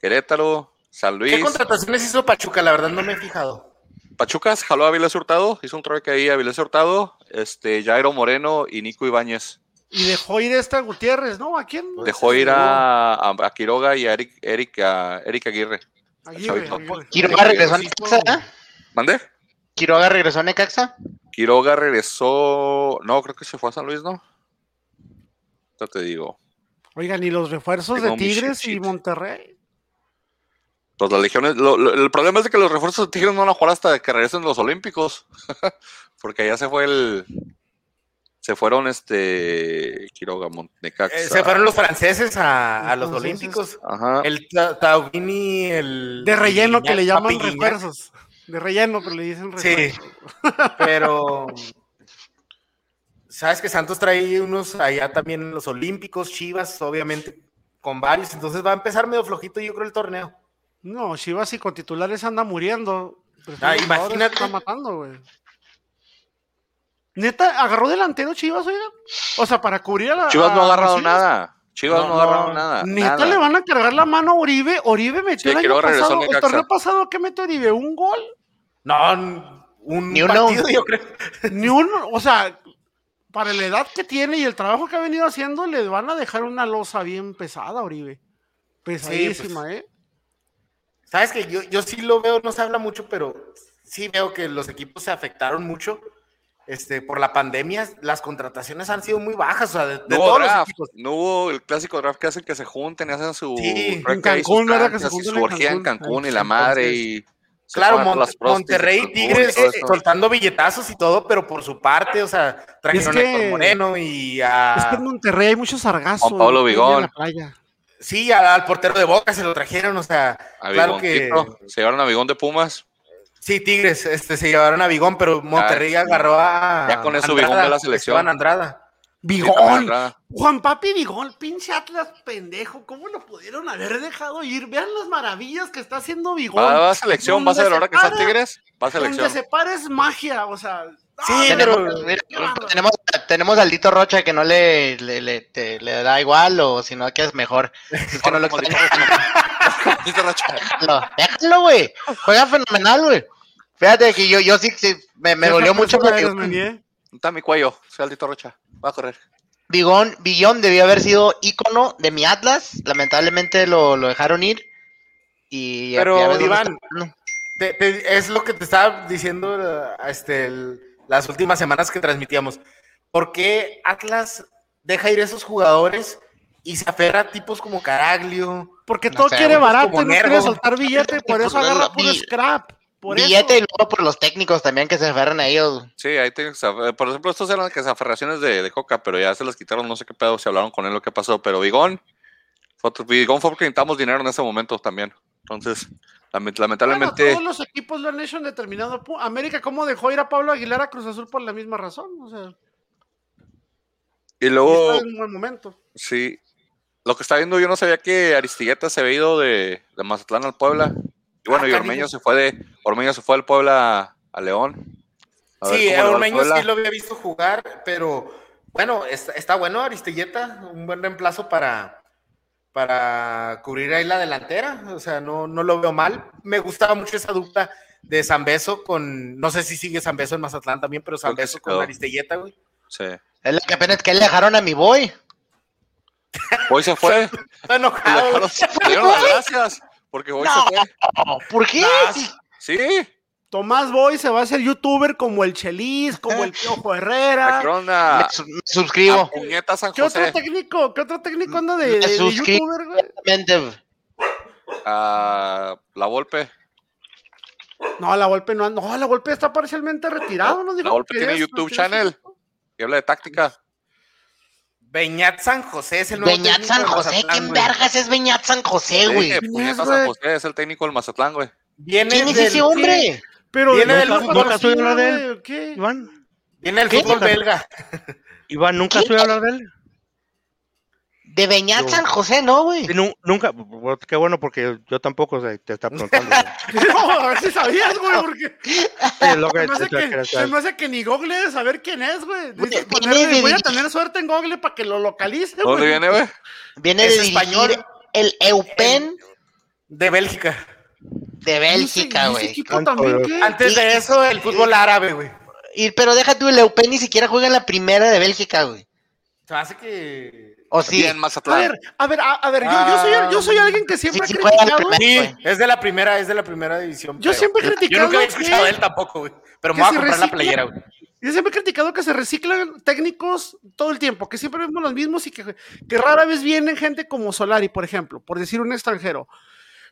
Querétaro, San Luis. ¿Qué contrataciones hizo Pachuca? La verdad no me he fijado. Pachuca jaló a Avilés Hurtado, hizo un trueque ahí a Avilés Hurtado, este, Jairo Moreno y Nico Ibáñez. Y dejó ir a esta Gutiérrez, ¿no? ¿A quién? Dejó ir a, Quiroga y a Eric, Eric, a Eric Aguirre. ¿Quiroga regresó a Necaxa? ¿Mande? ¿Quiroga regresó a Necaxa? Quiroga regresó. No, creo que se fue a San Luis, ¿no? Ya te digo. Oigan, ¿y los refuerzos de Tigres y Monterrey? Pues las legiones, el problema es de que los refuerzos de Tigres no van a jugar hasta que regresen los Olímpicos, <laughs> porque ya se fue el, se fueron este Quiroga, Montecaxa. Eh, se fueron los franceses a, los, Olímpicos. Ajá. El Taubini, el de relleno que le llaman refuerzos. De relleno, pero le dicen refuerzos. Sí. <laughs> pero sabes que Santos trae unos allá también en los Olímpicos, Chivas, obviamente, con varios, entonces va a empezar medio flojito, yo creo, el torneo. No, Chivas y con titulares anda muriendo. Ah, imagínate. Está matando, güey. Neta, agarró delantero Chivas, oiga. O sea, para cubrir a la. Chivas no ha agarrado nada. Chivas no, ha agarrado nada. Neta le van a cargar la mano a Oribe. Oribe metió el año pasado. El torneo pasado, ¿qué metió Oribe? ¿Un gol? No, un Ni uno. partido, yo creo. <laughs> Ni uno. O sea, para la edad que tiene y el trabajo que ha venido haciendo, le van a dejar una losa bien pesada, Oribe. Pesadísima, pues. ¿eh? Sabes que yo, yo sí lo veo, no se habla mucho, pero sí veo que los equipos se afectaron mucho. Este, por la pandemia, las contrataciones han sido muy bajas, o sea, de, no todos los equipos. No hubo el clásico draft que hacen que se junten y hacen su sí, en Cancún, ¿verdad? Que se junten su en Cancún, y la madre y Claro, Monterrey y Tigres soltando billetazos y todo, pero por su parte, o sea, trajeron a Moreno y a. Es que en Monterrey hay muchos sargazos. Juan Pablo Vigón. Sí, al, portero de Boca se lo trajeron, o sea, claro que... ¿Se llevaron a Vigón de Pumas? Sí, Tigres, este, se llevaron a Vigón, pero Monterrey agarró a... Ya con eso Vigón de la selección. Andrada. Vigón, Juan Papi Vigón, pinche Atlas pendejo, ¿cómo lo pudieron haber dejado ir? Vean las maravillas que está haciendo Vigón. Va, a selección, va a ser ahora que está Tigres, va a selección. Donde se para es magia, o sea, Sí, tenemos, tenemos al Dito Rocha que no le, le, le, da igual o si no que es mejor. Es que no lo <laughs> Déjalo, güey. Juega fenomenal, güey. Fíjate que yo, yo sí, me, me dolió mucho porque... Está mi cuello, soy Dito Rocha. Va a correr. Bigón, Billón debió haber sido ícono de mi Atlas. Lamentablemente lo, lo dejaron ir. Y Pero, Iván, es lo que te estaba diciendo este, el, las últimas semanas que transmitíamos. ¿Por qué Atlas deja ir esos jugadores y se aferra a tipos como Caraglio? Porque todo quiere barato, no quiere soltar billete, por eso agarra puro scrap. Billete y luego por los técnicos también que se aferran a ellos. Sí, ahí tienen Por ejemplo, estos eran que se aferraciones de, de, Coca, pero ya se las quitaron, no sé qué pedo, se hablaron con él lo que pasó. Pero Vigón, Vigón fue porque necesitamos dinero en ese momento también. Entonces, lamentablemente. todos los equipos lo han hecho en determinado punto. América, ¿cómo dejó ir a Pablo Aguilar a Cruz Azul por la misma razón? O sea. Y luego. en un buen momento. Sí. lo que está viendo, yo no sabía que Aristigueta se había ido de, de Mazatlán al Puebla. Y bueno, y Ormeño se fue de Ormeño se fue del Puebla a León. A Sí, al Ormeño sí lo había visto jugar, pero bueno, está, está bueno Aristelleta, un buen reemplazo para, para cubrir ahí la delantera. O sea, no, no lo veo mal. Me gustaba mucho esa dupla de Zambeso con, no sé si sigue Zambeso en Mazatlán también, pero Zambeso con quedó. Aristelleta, güey. Sí. Es la que pena es que le dejaron a mi boy. Hoy se fue. <laughs> Está Le enojado. dejaron- le dieron las gracias. Porque hoy No. se fue. ¿Por qué? Sí. Tomás Boy se va a hacer youtuber como el Chelis, como el Piojo Herrera. dieron a, Me, su- me suscribo. a Puñeta San ¿Qué otro técnico? ¿Qué otro técnico anda de, youtuber, güey? A La Volpe. No, la Volpe no, no, la Volpe está parcialmente retirado, ¿no? Dijo La Volpe tiene es- YouTube channel. Y habla de táctica. Beñat San José es el nuevo Beñat técnico San José, Mazatlán, ¿quién güey. vergas es Beñat San José, güey? Sí, ¿Quién Puñeta es, San? José es el técnico del Mazatlán, güey. Viene ¿Quién es del- ese hombre? Pero Viene del ¿nunca- fútbol nunca brasileño, subió, de él. güey, ¿o ¿Qué? Iván, Viene el ¿Qué? fútbol belga. Iván, ¿nunca estuve a hablar de él? De Beñat San José, ¿no, güey? Sí, nu- nunca, qué bueno porque yo tampoco te está preguntando. <laughs> No, a ver si sabías, güey, porque Sí, es lo que se me, hace que, te- se me hace que ni Google debe saber quién es, güey. Dice, viene ponerle, de voy a tener suerte en Google para que lo localice, ¿Dónde güey. viene, güey? Viene Es de español. el Eupen De Bélgica. de Bélgica, ¿Y ese güey. equipo Tanto, también güey. qué? Antes de eso, el fútbol árabe, güey. Pero deja tú, el Eupen ni siquiera juega en la primera de Bélgica, güey. Se hace que. O sí. Bien, A Mazatlán. ver, a ver, a, a ver, yo, yo, soy, yo soy alguien que siempre Sí, ha sí la criticado. Sí, es de la primera, es de la primera división. Yo pero- siempre he Yo criticado nunca había escuchado que- de él tampoco, güey. Pero me voy a comprar la recicla- playera, güey. Yo siempre he criticado que se reciclan técnicos todo el tiempo, que siempre vemos los mismos y que, que rara vez vienen gente como Solari, por ejemplo, por decir un extranjero.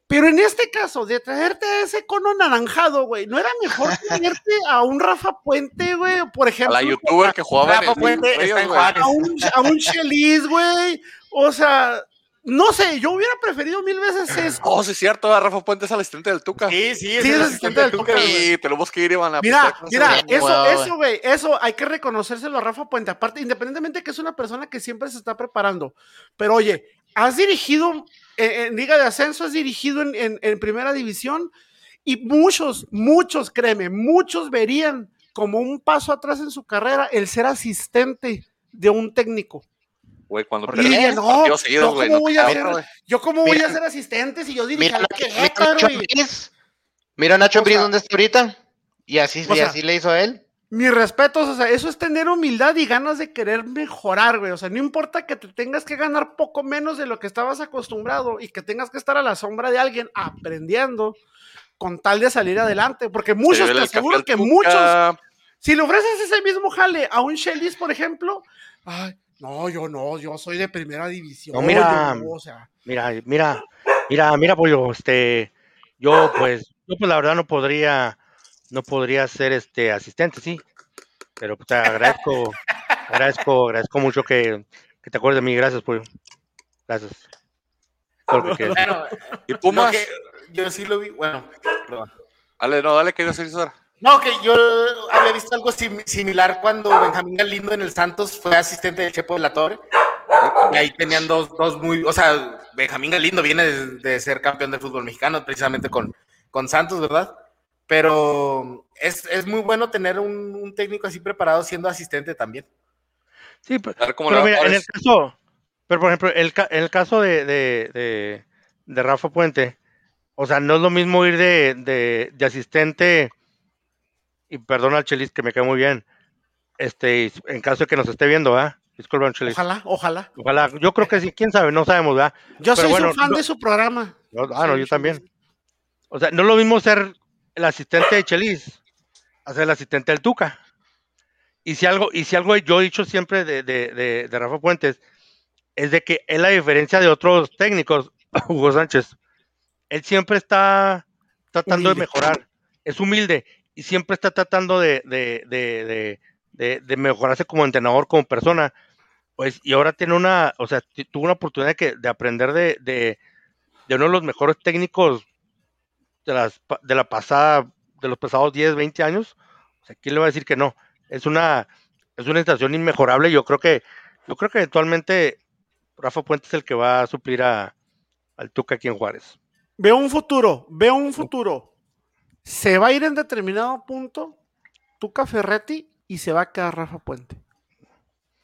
Pero en este caso, de traerte a ese cono naranjado, güey, ¿no era mejor <laughs> traerte a un Rafa Puente, güey? Por A ejemplo, la youtuber que jugaba en Rafa el Puente ellos, está en. Juárez. a un, a un Chelis, güey. O sea, no sé, yo hubiera preferido mil veces eso. Oh, sí, es cierto. Rafa Puente es asistente del Tuca. Sí, sí, es Sí, el es asistente asistente del Tuca. Sí, tenemos que ir, Iván. a Mira, mira, eso, eso, güey, eso hay que reconocérselo a Rafa Puente. Aparte, independientemente que es una persona que siempre se está preparando. Pero oye, has dirigido eh, en Liga de Ascenso, has dirigido en, en- en Primera División y muchos, muchos, créeme, muchos verían como un paso atrás en su carrera el ser asistente de un técnico. Güey, cuando perdí no, yo güey, cómo no voy a ser, yo cómo voy Mira. a ser asistente si yo dirigí Mira, mira Nacho Ambriz. Mira Nacho Ambriz dónde está ahorita. Y así, y sea- así le hizo a él. Mis respetos, o sea, eso es tener humildad y ganas de querer mejorar, güey. O sea, no importa que te tengas que ganar poco menos de lo que estabas acostumbrado y que tengas que estar a la sombra de alguien aprendiendo con tal de salir adelante. Porque muchos, te aseguro que Tuca. muchos, si le ofreces ese mismo jale a un Shelis, por ejemplo, ay, no, yo no, yo soy de primera división. No, mira, yo o sea, Mira, mira, mira, mira, pollo, este, yo pues, yo pues la verdad no podría, no podría ser este asistente, sí, pero pues, te agradezco, <laughs> agradezco, agradezco mucho que, que te acuerdes de mí, gracias, pollo, gracias. Quieras. Bueno, ¿Y Pumas? que- yo sí lo vi, bueno. perdón. Dale, no, dale, que yo soy César. No, que yo había visto algo sim- similar cuando Benjamín Galindo en el Santos fue asistente de Chepo de la Torre. Y ahí tenían dos, dos muy, o sea, Benjamín Galindo viene de, de ser campeón del fútbol mexicano, precisamente con, con Santos, ¿verdad? Pero es, es muy bueno tener un, un técnico así preparado siendo asistente también. Sí, pero, pero mira, en el caso, pero por ejemplo, el, el caso de, de, de, de Rafa Puente, o sea, no es lo mismo ir de, de, de asistente, y perdona al Chelis que me cae muy bien, este, en caso de que nos esté viendo, ¿ah? Disculpa, Chelis. ojalá, ojalá. Ojalá, yo creo que sí, quién sabe, no sabemos, ¿verdad? Yo Pero soy bueno, su fan no- de su programa. No, ah, no, Sí, yo también. O sea, no es lo mismo ser el asistente de Chelis a ser el asistente del Tuca. Y si algo, y si algo yo he dicho siempre de, de, de, de Rafa Puentes, es de que él, a diferencia de otros técnicos, <coughs> Hugo Sánchez, él siempre está tratando Humilde. de mejorar, es humilde y siempre está tratando de, de, de, de, mejorarse como entrenador, como persona. Pues, y ahora tiene una, o sea, tuvo una oportunidad de, que, de aprender de, de, de uno de los mejores técnicos de, las, pa- de la pasada, de los pasados 10, 20 años. O sea, ¿quién le va a decir que no? Es una, es una estación inmejorable. Yo creo que, yo creo que eventualmente Rafa Puente es el que va a suplir a, al Tuca aquí en Juárez. Veo un futuro, veo un futuro. Se va a ir en determinado punto Tuca Ferretti y se va a quedar Rafa Puente.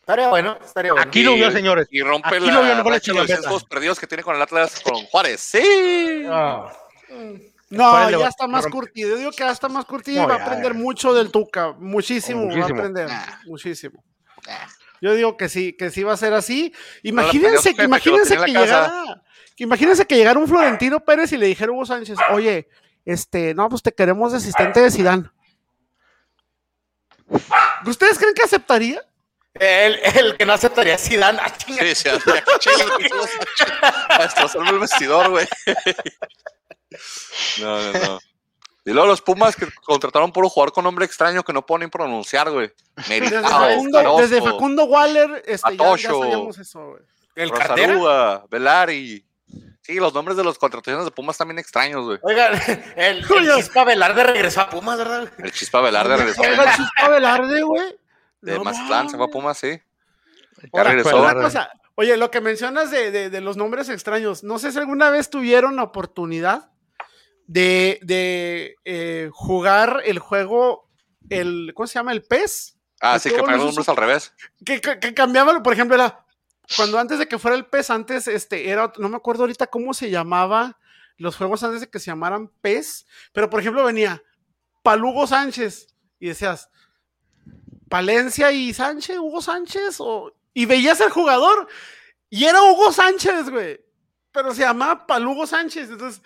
Estaría bueno, estaría bueno. Aquí lo vio, señores. Y rompe la, lo los perdidos que tiene con el Atlas con Juárez. ¡Sí! Ah. No, ya está más curtido. Yo digo que ya está más curtido y va a aprender mucho del Tuca. Muchísimo, va a aprender. Muchísimo. Yo digo que sí, que sí va a ser así. Imagínense, que, imagínense que, llegara, imagínense que llegara un Florentino Pérez y le dijera a Hugo Sánchez, oye, este, no, pues te queremos de asistente de Sidán. ¿Ustedes creen que aceptaría? El, el que no aceptaría es Zidane. Ah, sí, sí, Hasta el vestidor, güey. <laughs> No, no, no. Y luego los Pumas que contrataron por un jugador con nombre extraño que no pueden pronunciar, güey. Desde Facundo, desde Facundo Waller, este, ya, ya sabíamos eso, güey. El Rosaruga, Velari. Sí, los nombres de los contrataciones de Pumas también extraños, güey. Oigan, el, el <laughs> Chispa Velarde regresó a Pumas, ¿verdad? El Chispa Velarde regresó a Pumas. El Chispa Velarde, güey. De no, Mazatlán se fue a Pumas, sí. Ya regresó. oye, lo que mencionas de, de, de, los nombres extraños, no sé si alguna vez tuvieron la oportunidad de, de eh, jugar el juego, el, ¿cómo se llama? El PES. Ah, sí, que ponían los nombres al revés. Que, que, que cambiaban, por ejemplo, era cuando antes de que fuera el PES, antes este era, no me acuerdo ahorita cómo se llamaba los juegos antes de que se llamaran PES, pero por ejemplo venía Palugo Sánchez y decías Palencia y Sánchez, Hugo Sánchez, o, y veías el jugador y era Hugo Sánchez, güey, pero se llamaba Palugo Sánchez, entonces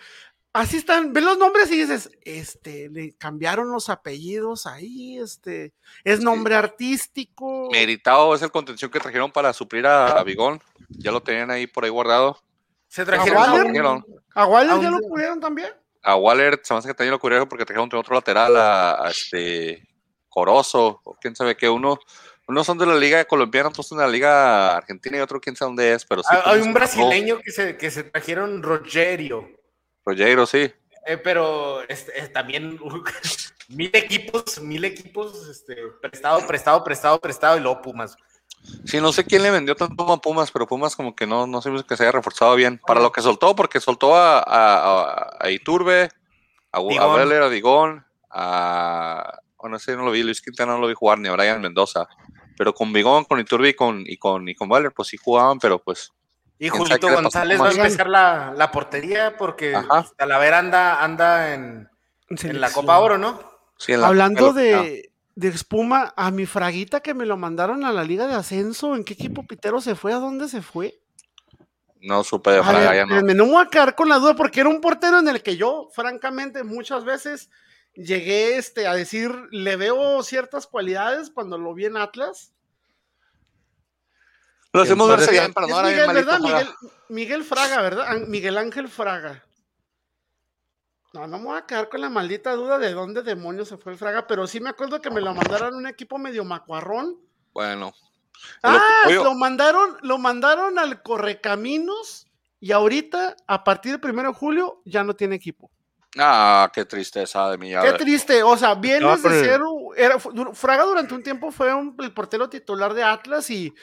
así están, ves los nombres y dices, este, le cambiaron los apellidos ahí, este, es nombre artístico. Meritado es el contención que trajeron para suplir a, Bigón, ya lo tenían ahí por ahí guardado. ¿Se trajeron a Waller? ¿A Waller ya lo cubrieron también? A Waller, se me hace que también lo cubrieron porque trajeron otro lateral a, este Corozo, o quién sabe qué, uno. Unos son de la liga colombiana, otros son de la liga argentina y otro quién sabe dónde es, pero sí. Hay un brasileño que se, que se trajeron Rogerio. Rogero, sí. Eh, pero este, eh, también <laughs> mil equipos, mil equipos, este, prestado, prestado, prestado, prestado y luego Pumas. Sí, no sé quién le vendió tanto a Pumas, pero Pumas como que no, no sé que se haya reforzado bien. Para lo que soltó, porque soltó a, a, a Iturbe, a, Digón. a a Digón, a... Bueno, ese no lo vi, Luis Quintana no lo vi jugar, ni a Brian Mendoza. Pero con Bigón, con Iturbe y con, y con, y con pues sí jugaban, pero pues y Julito González va a empezar la, la portería porque Talavera anda, anda en, en, la Copa Oro, ¿no? Sí, Hablando de, de, espuma, a mi fraguita que me lo mandaron a la Liga de Ascenso, ¿en qué equipo pitero se fue? ¿A dónde se fue? No supe de Fraga, ya no. Me no voy a quedar con la duda porque era un portero en el que yo, francamente, muchas veces llegué este, a decir, le veo ciertas cualidades cuando lo vi en Atlas lo hacemos verse bien para no dar Miguel, ¿verdad? Miguel, Miguel, Fraga, ¿verdad? Miguel Ángel Fraga. No, no me voy a quedar con la maldita duda de dónde demonios se fue el Fraga, pero sí me acuerdo que me lo mandaron un equipo medio macuarrón. Bueno. Ah, lo, mandaron, lo mandaron al Correcaminos y ahorita, a partir del primero de julio, ya no tiene equipo. Ah, qué tristeza de mi Qué triste, o sea, vienes de ser, era, Fraga durante un tiempo fue el portero titular de Atlas y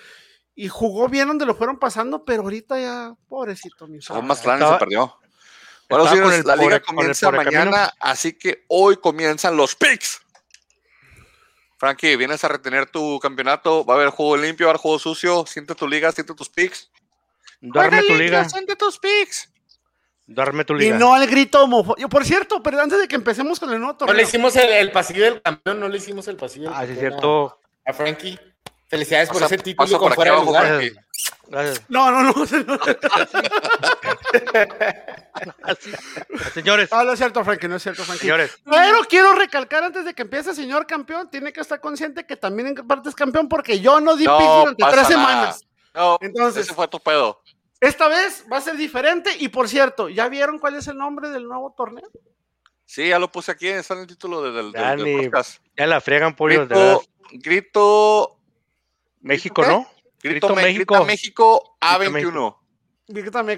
y jugó bien donde lo fueron pasando, pero ahorita ya, pobrecito. Mi Son más claros se perdió. Bueno, señores, la liga comienza mañana, así que hoy comienzan los picks. Frankie, vienes a retener tu campeonato, va a haber juego limpio, va a haber juego sucio, siente tu liga, siente tus picks. Duerme tu liga. Siente tus picks. Duerme tu liga. Y no al grito homofóbico. Por cierto, pero antes de que empecemos con el nuevo torneo. No le hicimos el, pasillo del campeón, no le hicimos el pasillo del Ah, sí, es cierto. A Frankie. Felicidades por ese título con fuera de lugar. Gracias. No, no, no. <laughs> Señores. No, no es cierto, Frankie, no es cierto, Frankie. Señores. Pero quiero recalcar antes de que empiece, señor campeón, tiene que estar consciente que también en parte es campeón porque yo no di no durante tres semanas. No, Entonces, ese fue tu pedo. Esta vez va a ser diferente y por cierto, ¿ya vieron cuál es el nombre del nuevo torneo? Sí, ya lo puse aquí, está en el título del, del, podcast. Ya la friegan, pollo. Grito, grito México, ¿no? Grito, México. México A21.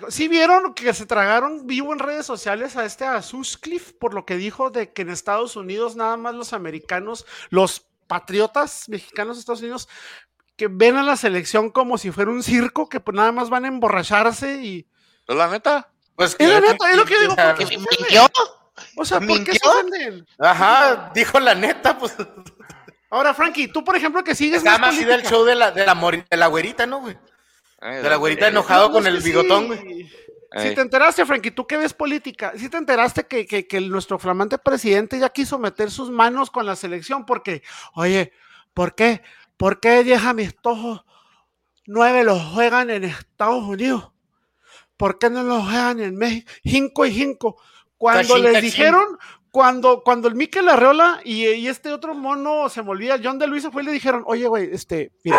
Sí vieron que se tragaron vivo en redes sociales a este a por lo que dijo de que en Estados Unidos nada más los americanos, los patriotas mexicanos de Estados Unidos que ven a la selección como si fuera un circo, que pues nada más van a emborracharse y. ¿Es la neta? Pues es la neta, es lo que yo digo. ¿Porque mintió? O sea, ¿por qué se ofenden? Ajá, dijo la neta, pues. Ahora, Frankie, tú, por ejemplo, que sigues. Está más del show de la, de la, de la güerita, ¿no, güey? de la güerita enojado con el bigotón, güey. Si te enteraste, Frankie, tú que ves política, si te enteraste que, que, que, nuestro flamante presidente ya quiso meter sus manos con la selección porque, oye, ¿por qué? ¿Por qué 10 amistosos, nueve los juegan en Estados Unidos? ¿Por qué no los juegan en México? Cinco y cinco. Cuando les dijeron, cuando, cuando el Miquel Arreola y, y, este otro mono se volvía, John de Luisa fue y le dijeron, oye, güey, este, mira,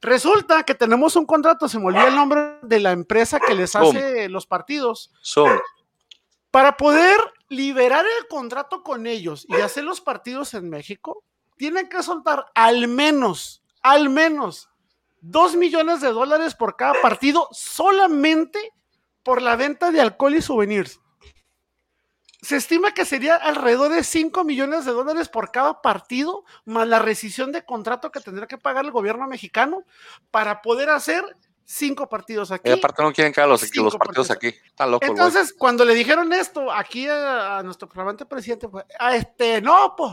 resulta que tenemos un contrato, se me olvida el nombre de la empresa que les hace los partidos. Para poder liberar el contrato con ellos y hacer los partidos en México, tienen que soltar al menos, al menos, dos millones de dólares por cada partido solamente por la venta de alcohol y souvenirs. Se estima que sería alrededor de 5 millones de dólares por cada partido, más la rescisión de contrato que tendría que pagar el gobierno mexicano para poder hacer cinco partidos aquí. Y aparte no quieren que los, los partidos, aquí. Está loco, Entonces, cuando le dijeron esto aquí a, nuestro flamante presidente, pues, a este, no, pues,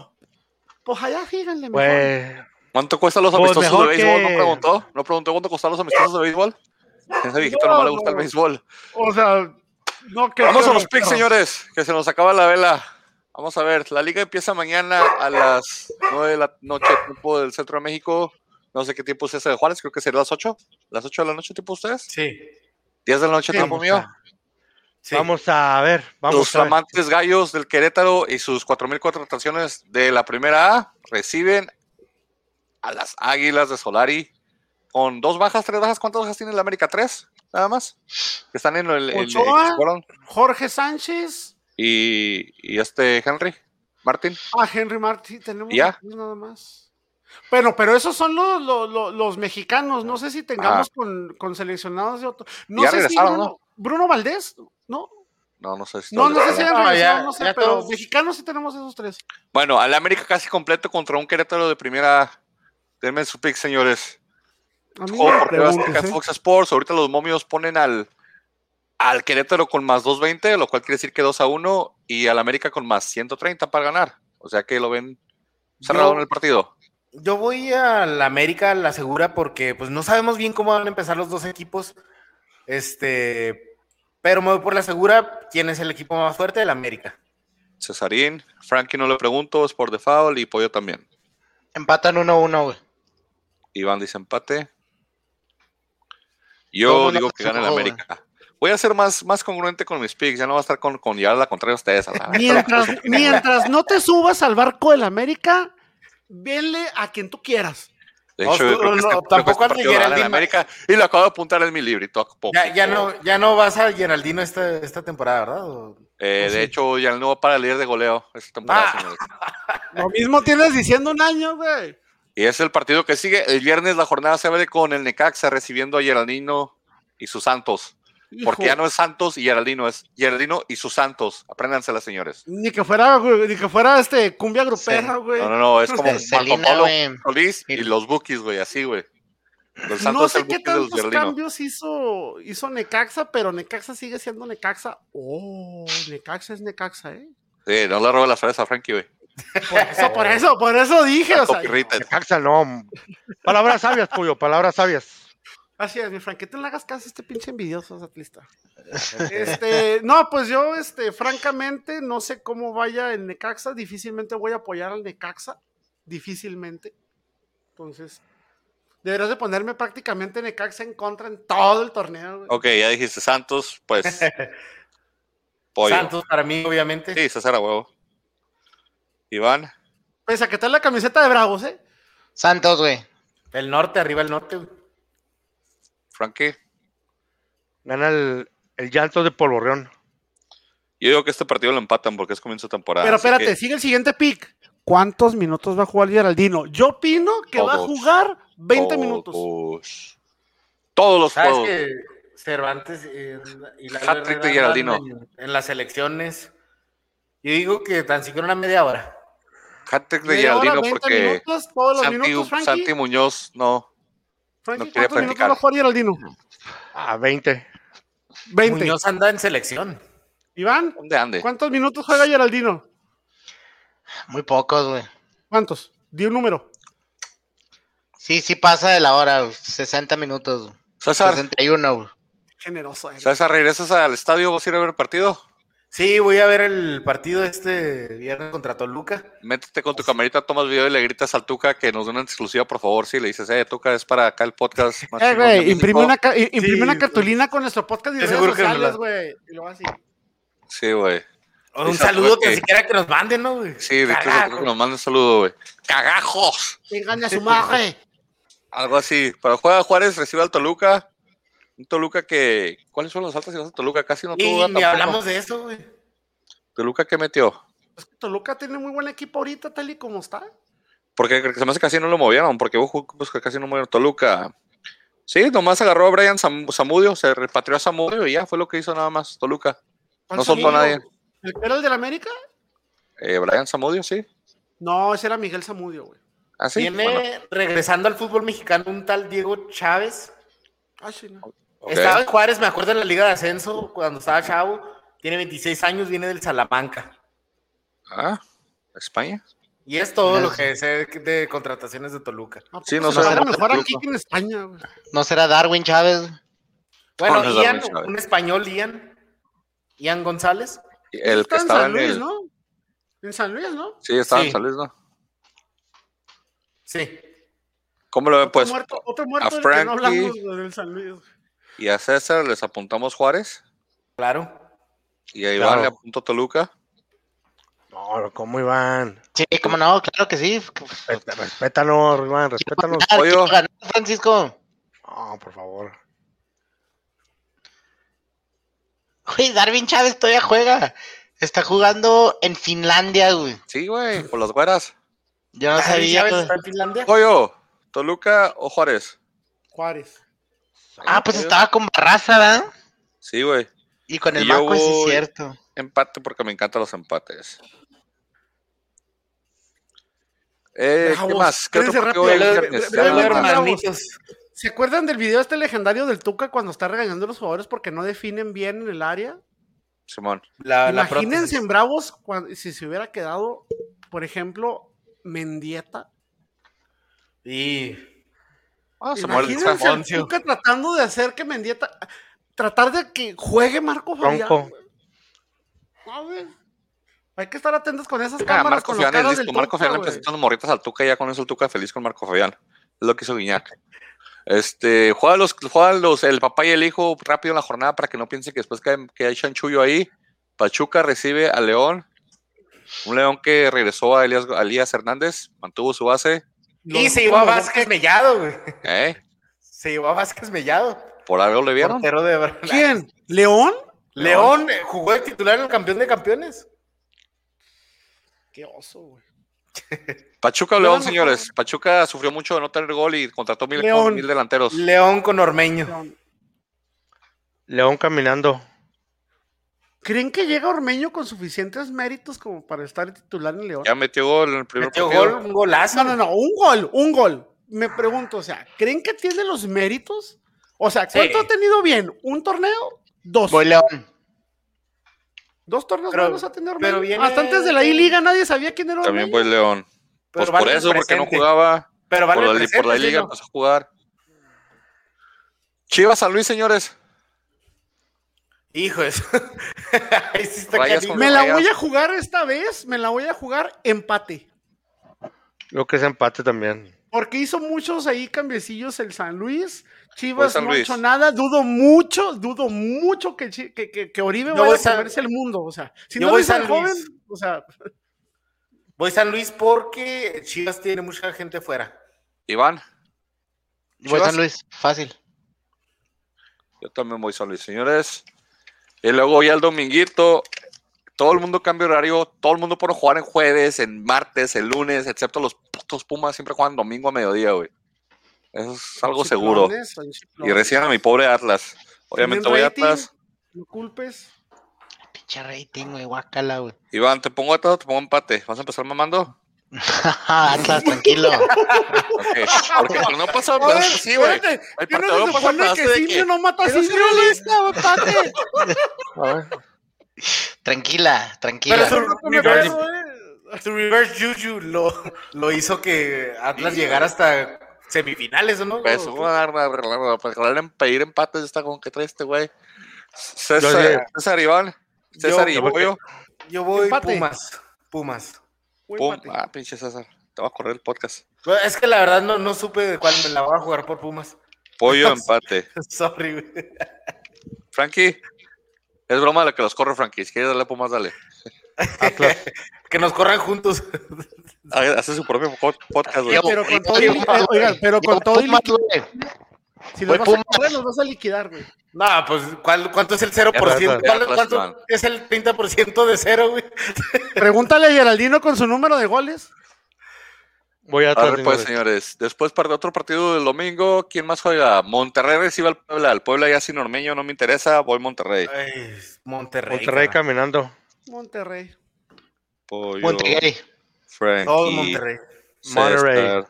pues allá fíjenle mejor. Pues, ¿Cuánto cuestan los pues amistosos de béisbol? ¿No preguntó? ¿No preguntó cuánto cuestan los amistosos de béisbol? A ese viejito no, no, le gusta el béisbol. O sea, no que. Vamos a los picks, señores, que se nos acaba la vela. Vamos a ver, la liga empieza mañana a las 9 de la noche, tiempo del centro de México. No sé qué tiempo es ese de Juárez, creo que sería las 8. ¿Las 8 de la noche, tipo ustedes? Sí. 10 de la noche, tiempo mío. Vamos a ver. Vamos Los flamantes gallos del Querétaro y sus 4.000 contrataciones de la primera A reciben a las Águilas de Solari con dos bajas, tres bajas. ¿Cuántas bajas tiene el América? ¿Tres? Nada más. Están en el. Ochoa, Jorge Sánchez. Y, y, este Henry Martín. Ah, Henry Martín. Tenemos ¿Ya? nada más. Bueno, pero esos son los, los, los mexicanos. No sé si tengamos con, con, seleccionados de otro. No sé si Bruno, ¿no? Bruno Valdés, ¿no? No, no sé si. No, no sé si no, ya, no sé, pero mexicanos sí tenemos esos tres. Bueno, al América casi completo contra un Querétaro de primera Denme su pick, señores. A mí ¿eh? Fox Sports. Ahorita los momios ponen al, al Querétaro con más 220, lo cual quiere decir que 2 a 1, y al América con más 130 para ganar. O sea que lo ven cerrado en el partido. Yo voy al América, la segura, porque pues no sabemos bien cómo van a empezar los dos equipos. Este, pero me voy por la segura. ¿Quién es el equipo más fuerte? del América. Cesarín, Frankie no le pregunto, es por default y Pollo también. Empatan 1-1, güey. Iván dice empate. Yo digo que gana el América. Voy a ser más, más congruente con mis picks, ya no va a estar con, con llevar la contraria a ustedes. mientras, <laughs> mientras no te subas al barco del América, venle a quien tú quieras. De hecho, no, no, este, tampoco al de América y lo acabo de apuntar en mi librito. Ya, ya, no, ya no vas a Geraldino esta, esta temporada, ¿verdad? Eh, de hecho, ya no va para el líder de goleo esta temporada. Ah. Lo mismo tienes diciendo un año, güey. Y es el partido que sigue. El viernes la jornada se abre con el Necaxa recibiendo a Geraldino y sus Santos. Porque ya no es Santos y Geraldino, es Geraldino y sus Santos. Apréndansela, señores. Ni que fuera, ni que fuera este cumbia grupera, güey. No, no, no, es <laughs> como Marco Polo, Solís y los Bookies, güey, así, güey. no sé qué tantos cambios hizo, hizo Necaxa, pero Necaxa sigue siendo Necaxa. Oh, Necaxa es Necaxa, ¿eh? Sí, no le robe las flores a Frankie, güey. Por eso, por eso, por eso dije. O sea, no. Palabras sabias, Puyo, palabras sabias. Así es, mi Frank, que te le hagas caso a este pinche envidioso atlista. Este, no, pues yo, este, francamente, no sé cómo vaya el Necaxa. Difícilmente voy a apoyar al Necaxa. Difícilmente. Entonces, deberás de ponerme prácticamente Necaxa en contra en todo el torneo. Ok, ya dijiste Santos, pues. <laughs> Santos para mí, obviamente. Sí, César a huevo. Iván. Pese a que está la camiseta de Bravos, ¿eh? Santos, güey. El norte, arriba el norte, güey. Frankie. Gana el, el llanto de Polvorreón. Yo digo que este partido lo empatan porque es comienzo de temporada. Pero espérate, sigue el siguiente pick. ¿Cuántos minutos va a jugar Geraldino? Yo opino que va a jugar 20 minutos. Todos los juegos. Que Cervantes y la de Geraldino. En, las elecciones. Yo digo que tan siquiera una media hora hat de Geraldino porque Santi, Muñoz no, Frankie, ¿cuántos minutos va a jugar Geraldino? A 20. 20. Muñoz anda en selección. Iván, ¿dónde ande? ¿Cuántos minutos juega Geraldino? Muy pocos, güey. ¿Cuántos? Di un número. Sí, sí pasa de la hora, 60 minutos. César. 61, güey. Generoso. Eh. César, ¿regresas al estadio? ¿Vas a ir a ver el partido? Sí, voy a ver el partido este viernes contra Toluca. Métete con tu camarita, tomas video y le gritas al Tuca que nos dé una exclusiva, por favor. Sí, le dices, eh, Tuca, es para acá el podcast. Más eh, güey, imprime una, imprime una cartulina con nuestro podcast y redes sociales, güey. Y lo así. Sí, güey. un saludo que... siquiera que nos manden, ¿no, güey? Sí, de que nos manden un saludo, güey. ¡Cagajos! Engaña a su madre. <laughs> Algo así. Para juega Juárez, recibe al Toluca. Un Toluca que. ¿Cuáles son los altas y de Toluca? Casi no tuvo. Y ni hablamos de eso, güey. ¿Toluca qué metió? Es que Toluca tiene muy buen equipo ahorita, tal y como está. Porque se me hace casi no lo movieron, porque hubo pues, que casi no movieron. Toluca. Sí, nomás agarró a Brian Samudio, se repatrió a Samudio y ya fue lo que hizo nada más Toluca. No soltó a nadie. ¿El era el del América? Eh, Brian Samudio, sí. No, ese era Miguel Samudio, güey. ¿Ah, Viene regresando al fútbol mexicano un tal Diego Chávez. Ah, sí, no. Estaba en Juárez, me acuerdo en la Liga de Ascenso, cuando estaba chavo. Tiene 26 años, viene del Salamanca. Ah, España. Y es todo lo que sé de contrataciones de Toluca. sí, no, será mejor aquí que en España. No será Darwin Chávez. Bueno, Ian, un español, Ian. Ian González. El que estaba en San Luis, ¿no? En San Luis, ¿no? Sí, estaba en San Luis, ¿no? Sí. ¿Cómo lo ven, pues? Otro muerto, a Frankie, que no hablamos del San Luis. Y a César les apuntamos Juárez. Claro. Y a Iván le apunto Toluca. No, ¿cómo Iván? Sí, cómo no, claro que sí. respétanos, Iván, respétanos. Pollo. Francisco? No, por favor. Güey, Darwin Chávez todavía juega. Está jugando en Finlandia, güey. Sí, güey, por las güeras. Yo no sabía. está en Finlandia? Pollo, ¿Toluca o Juárez? Juárez. Ah, pues estaba con Barraza, ¿verdad? Sí, güey. Y con el banco sí es cierto. Empate porque me encantan los empates. Eh, ¿Qué más? ¿Qué otro ¿Se acuerdan del video este legendario del Tuca cuando está regañando a los jugadores porque no definen bien en el área? Simón. Imagínense en Bravos si se hubiera quedado, por ejemplo, Mendieta. Y. Ah, Imagínense Tuca tratando de hacer que Mendieta. Tratar de que juegue Marco Fabián. Hay que estar atentos con esas cámaras. Marco con Fabián es listo. Marco Fabián le morritas al Tuca y ya con eso el Tuca feliz con Marco Fabián. Es lo que hizo Guiñac. Este, juega los, juega los, el papá y el hijo rápido en la jornada para que no piense que después que, que hay chanchullo ahí. Pachuca recibe a León. Un León que regresó a Elías, Hernández, mantuvo su base. Y se llevó a Vázquez Mellado, güey. ¿Eh? Se llevó a Vázquez Mellado. ¿Por algo le vieron? De... ¿Quién? ¿León? León jugó el titular en el campeón de campeones. Qué oso, güey. Pachuca o León, señores. Pachuca sufrió mucho de no tener gol y contrató mil, mil delanteros. León con Ormeño. León. caminando. ¿Creen que llega Ormeño con suficientes méritos como para estar titular en León? Ya metió gol en el primer metió gol, un golazo. No, no, no, un gol, un gol. Me pregunto, o sea, ¿creen que tiene los méritos? O sea, ¿cuánto ha tenido bien? ¿Un torneo? Dos. Voy León. Dos torneos buenos a tener pero Hasta antes de la I-Liga nadie sabía quién era También fue León. pues por eso, porque no jugaba. Pero vale por, la, por la Liga empezó a jugar. Chivas San Luis, señores. Hijo eso. <laughs> <laughs> me la voy a jugar esta vez, me la voy a jugar empate. Lo que es empate también. Porque hizo muchos ahí cambiecillos el San Luis. Chivas no ha hecho nada, dudo mucho, dudo mucho que, que, que, Oribe vaya a comerse el mundo. O sea, si no voy San joven, o sea. Voy San Luis porque Chivas tiene mucha gente fuera. Iván. Voy San Luis, fácil. Yo también voy San Luis, señores. Y luego ya el dominguito, todo el mundo cambia horario, todo el mundo pone jugar en jueves, en martes, en lunes, excepto los putos Pumas siempre juegan domingo a mediodía, güey. Eso es algo seguro. Y recién a mi pobre Atlas. Obviamente voy a Atlas. No culpes. Pinche rating, güey, guacala, güey. Iván, te pongo Atlas, te pongo empate. ¿Vas a empezar mamando? <laughs> Atlas, tranquilo. okay. Porque no pasó, pero ver, sí, güey. El partido no se supone que Simio no mata a Simio empate. Tranquila, tranquila. Pero su reverse, su reverse Juju lo, lo hizo que Atlas llegara hasta semifinales, ¿o no? Pues, para pedir empates está con que trae este güey. César, César Iván. César y Pollo. Yo voy Pumas. Pumas. Pum, ah, pinche César. Te va a correr el podcast. Es que la verdad no, no supe de cuál me la voy a jugar por Pumas. Pollo <laughs> empate. Sorry, güey. Frankie. Es broma la que los corre Frankie. Si quieres darle Pumas, dale. que nos corran juntos. Hace su propio podcast, güey. Pero con todo, oigan, pero con todo Si los vas a correr, los vas a liquidar, güey. No, pues, ¿cuánto es el 0%? ¿Cuánto es el 30% de cero, güey? <laughs> Pregúntale a Geraldino con su número de goles. Voy a, ver, pues, señores. Después, para otro partido del domingo, ¿quién más juega? Monterrey recibe al Puebla. El Puebla ya sin Ormeño no me interesa, voy Monterrey. Monterrey. Monterrey caminando. Monterrey. Monterrey. Todo Monterrey. Monterrey.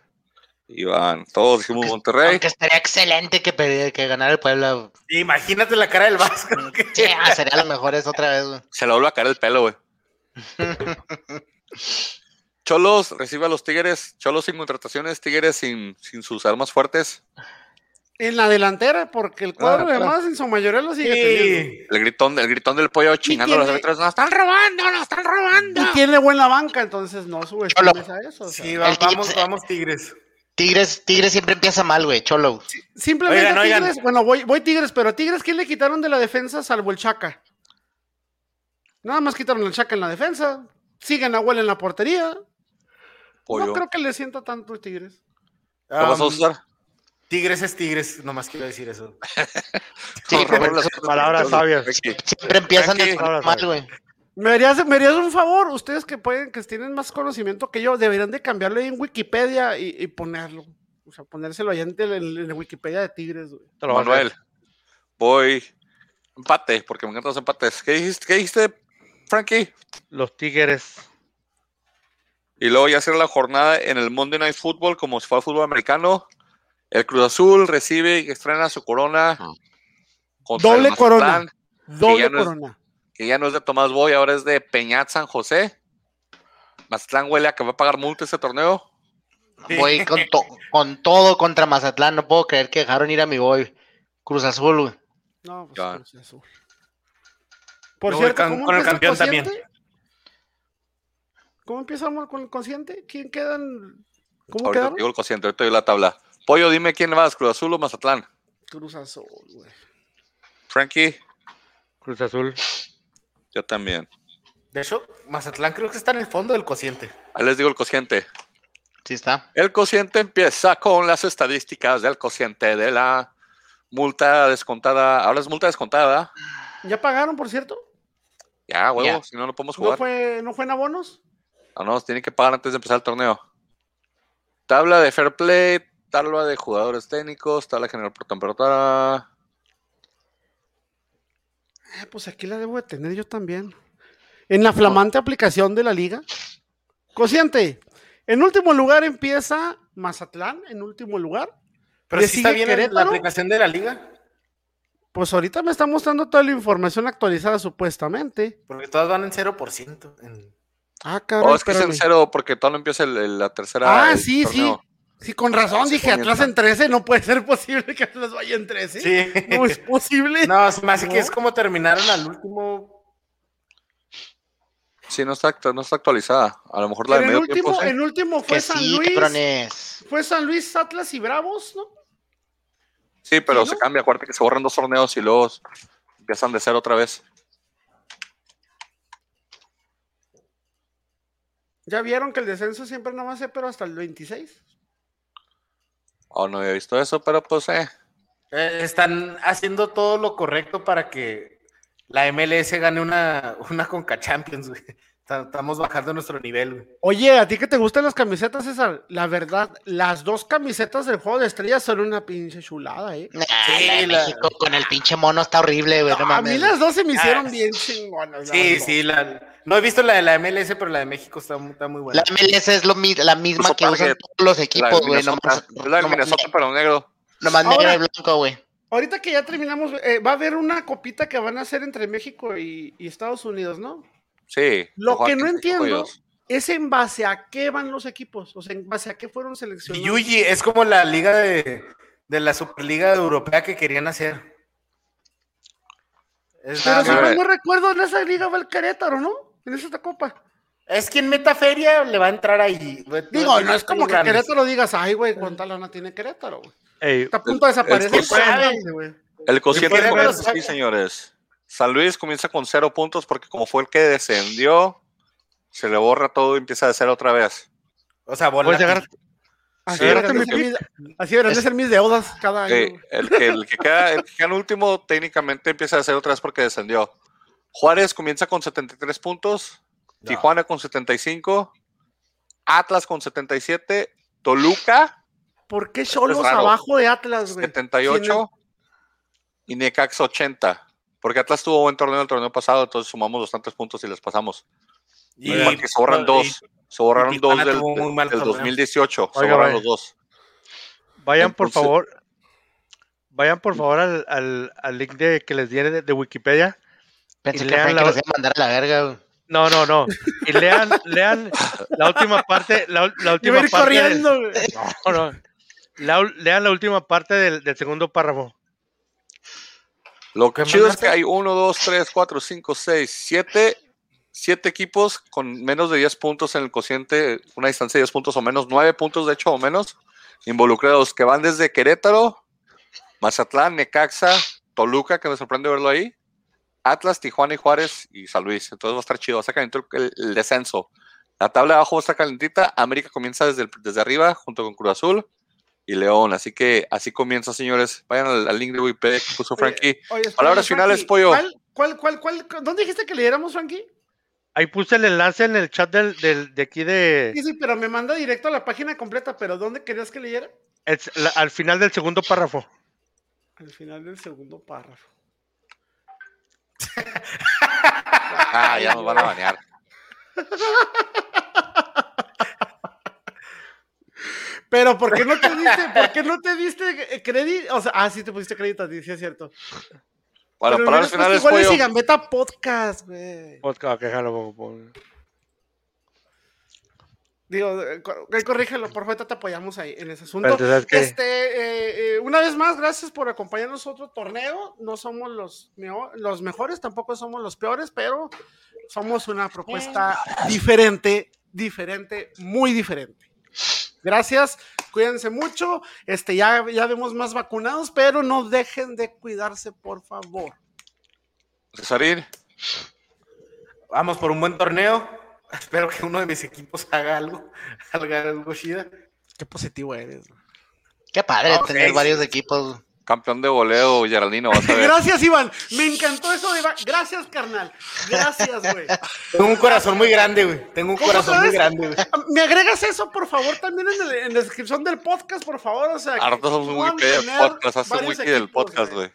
Iván, todos dijimos Monterrey. Aunque estaría excelente que, que ganara el Puebla. Imagínate la cara del Vasco. Sí, ah, sería lo mejor eso otra vez, güey. Se le vuelve a caer el pelo, güey. <laughs> Cholos recibe a los Tigres. Cholos sin contrataciones, Tigres sin, sin sus armas fuertes. En la delantera, porque el cuadro ah, además en su mayoría lo sigue teniendo. El gritón, el gritón del pollo chingando los árbitros. ¡Nos están robando! ¡Nos están robando! Y tiene buena banca, entonces no subestimes a eso. Sí, vamos, vamos, Tigres. Tigres, Tigres siempre empieza mal, güey, Cholo. simplemente Tigres, bueno, voy, voy Tigres, pero Tigres, ¿quién le quitaron de la defensa salvo el Chaca? Nada más quitaron el Chaca en la defensa. Siguen a Huel en la portería. No creo que le sienta tanto el Tigres. ¿Qué vas a usar? Tigres es Tigres, nomás quiero decir eso. sí, <laughs> palabras sabias. Siempre empiezan mal, güey. Me harías, me harías, un favor, ustedes que pueden, que tienen más conocimiento que yo, deberían de cambiarlo en Wikipedia y, ponerlo. O sea, ponérselo allá en, en, la Wikipedia de Tigres, güey. Manuel, voy empate, porque me encantan los empates. ¿Qué dijiste, ¿Qué dijiste, Frankie? Los Tigres. Y luego ya será la jornada en el Monday Night Football, como si fuera fútbol americano. El Cruz Azul recibe y estrena su corona. Doble corona. Doble corona. Que ya no es de Tomás Boy, ahora es de Peñat San José. Mazatlán huele a que va a pagar multa ese torneo. Voy con, con, todo contra Mazatlán. No puedo creer que dejaron ir a mi boy. Cruz Azul, güey. No, pues Cruz Azul. Por cierto, con el campeón también. ¿Cómo empezamos con el consciente? ¿Quién quedan? ¿Cómo ahorita quedaron? digo el consciente, ahorita doy la tabla. Pollo, dime quién vas, Cruz Azul o Mazatlán. Cruz Azul, güey. Frankie. Cruz Azul. Yo también. De hecho, Mazatlán creo que está en el fondo del cociente. Ahí les digo el cociente. Sí está. El cociente empieza con las estadísticas del cociente de la multa descontada. Ahora es multa descontada. ¿Ya pagaron, por cierto? Ya, huevo, si no, no podemos jugar. ¿No fue, ¿No fue en abonos? No, no, tienen que pagar antes de empezar el torneo. Tabla de fair play, tabla de jugadores técnicos, tabla general por temperatura. Eh, pues aquí la debo de tener yo también. En la flamante aplicación de la liga. Cociente. En último lugar empieza Mazatlán, en último lugar. Pero si está bien la aplicación de la liga. Pues ahorita me está mostrando toda la información actualizada supuestamente. Porque todas van en 0%. En... Ah, cabrón. Oh, es que es en cero porque todo empieza el, la tercera. Ah, sí, sí. Sí, con razón dije, atrás en 13, no puede ser posible que atrás vaya en 13. Sí. No es posible. No, más que es como terminaron al último. Sí, no está, no está actualizada. A lo mejor la de medio último, tiempo, En último fue San Luis. Fue San Luis, Atlas y Bravos, ¿no? Sí, pero se cambia. Acuérdate que se borran dos torneos y luego empiezan de cero otra vez. ¿Ya vieron que el descenso siempre no va a ser, pero hasta el 26? Oh, no había visto eso, pero pues eh. eh. Están haciendo todo lo correcto para que la MLS gane una, una Conca Champions, güey. Estamos bajando nuestro nivel, güey. Oye, ¿a ti que te gustan las camisetas, César? La verdad, las dos camisetas del juego de estrellas son una pinche chulada, ¿eh? sí, México con el pinche mono está horrible, güey. a mí las dos se me hicieron ah, bien chingonas. Sí, sí, la, No he visto la de la MLS, pero la de México está, muy buena. La MLS es lo, la misma que usan todos los equipos, güey. No, la de Minnesota, pero negro. Nomás negro y blanco, güey. Ahorita que ya terminamos, eh, va a haber una copita que van a hacer entre México y, Estados Unidos, ¿no? Sí. Lo que no entiendo es en base a qué van los equipos, o sea, en base a qué fueron seleccionados. Yuji, es como la liga de, de la Superliga Europea que querían hacer. Pero si no recuerdo, en esa liga va el Querétaro, ¿no? En esa copa. Es quien meta feria le va a entrar ahí. Digo, no es como que Querétaro digas, ay, güey, cuánta lana tiene Querétaro, güey. Está a punto de desaparecer. El cociente sí, señores. San Luis comienza con cero puntos porque como fue el que descendió, se le borra todo y empieza a ser otra vez. O sea, Puedes llegar, Así, deberían de ser mis deudas cada año. el, que, el, que queda, el que queda en último técnicamente empieza a hacer otra vez porque descendió. Juárez comienza con 73 puntos, Tijuana con 75, Atlas con 77, Toluca. ¿Por qué solos abajo de Atlas, güey? 78 y Necax 80. Porque Atlas tuvo buen torneo el torneo pasado, entonces sumamos bastantes puntos y les pasamos. Y, porque sobran dos. Se borraron dos del, del 2018. se borraron los dos. Vayan por favor. Vayan por favor al, al, al link de, que les di de, Wikipedia. Pensé que lean la... que mandar a la verga. No, no, no. Y lean, lean la última parte. La, la última parte corriendo, del... No, no. lean la última parte del, del segundo párrafo. Lo que chido es que hay 1, 2, 3, 4, 5, 6, 7 siete equipos con menos de 10 puntos en el cociente, una distancia de 10 puntos o menos, 9 puntos de hecho o menos, involucrados, que van desde Querétaro, Mazatlán, Necaxa, Toluca, que me sorprende verlo ahí, Atlas, Tijuana y Juárez y San Luis. Entonces va a estar chido, va a estar el, el, descenso. La tabla de abajo va a estar calentita, América comienza desde, desde arriba junto con Cruz Azul y León. Así que así comienza, señores. Vayan al, link de Wikipedia que puso Frankie. Palabras finales, pollo. ¿cuál, cuál, cuál, ¿Dónde dijiste que leyéramos, Frankie? Ahí puse el enlace en el chat del, del, de aquí de. Sí, sí, pero me manda directo a la página completa. ¿Pero dónde querías que leyera? al final del segundo párrafo. Al final del segundo párrafo. ah, ya nos van a banear. <laughs> Pero ¿por qué no te diste, por qué no te diste crédito? O sea, ah, sí te pusiste crédito, sí es cierto. Bueno, para el final es pollo. Gambeta Podcast, güey. Podcast, que jalo, Digo, eh, corrígelo, por favor, te apoyamos ahí en ese asunto. Este, eh, eh, una vez más, gracias por acompañarnos a otro torneo. No somos los, los mejores, tampoco somos los peores, pero somos una propuesta diferente, diferente, muy diferente. Gracias, cuídense mucho. Este, ya, ya vemos más vacunados, pero no dejen de cuidarse, por favor. Cesarín. Vamos por un buen torneo. <laughs> Espero que uno de mis equipos haga algo, <laughs> haga algo chida. Qué positivo eres. Qué padre tener varios equipos campeón de voleo, Geraldino, Gracias, Iván. Me encantó eso de Iván. Gracias, carnal. Gracias, güey. Tengo un corazón muy grande, güey. Tengo un corazón muy grande, güey. ¿Me agregas eso, por favor, también en, la descripción del podcast, por favor? O sea, Ahora somos un wiki del podcast. Haz un wiki del podcast, güey.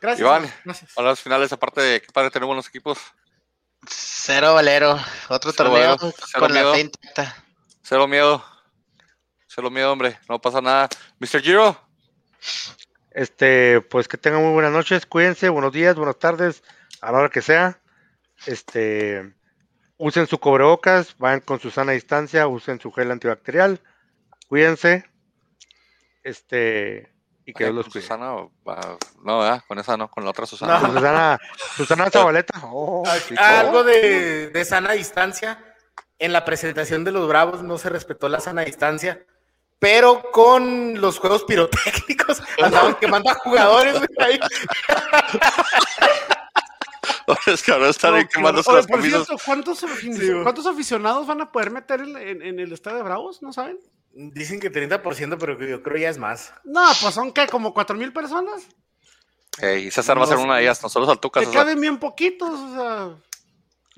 Gracias. Iván, gracias. a las finales, aparte de qué padre tener buenos equipos. Cero Valero. Otro torneo con la fe intacta. Cero miedo. Cero miedo, hombre. No pasa nada. Mr. Giro. Este, pues que tengan muy buenas noches, cuídense, buenos días, buenas tardes, a la hora que sea. Este, usen su cobrebocas, vayan con su sana distancia, usen su gel antibacterial, cuídense. Este, y que Dios los cuide. Susana, no, con esa no, con la otra Susana. Susana, Susana Zabaleta. <laughs> Oh, algo de, de sana distancia. En la presentación de los Bravos no se respetó la sana distancia pero con los juegos pirotécnicos <laughs> andaban quemando a jugadores ahí. <laughs> es que ahora están quemando por cierto, ¿cuántos, ¿cuántos, aficionados van a poder meter en, en, el estadio de Bravos? ¿No saben? Dicen que 30%, pero yo creo ya es más. No, pues son que como 4 mil personas. y César va a ser una de ellas, nosotros al Tucas. Que caben bien poquitos, o sea.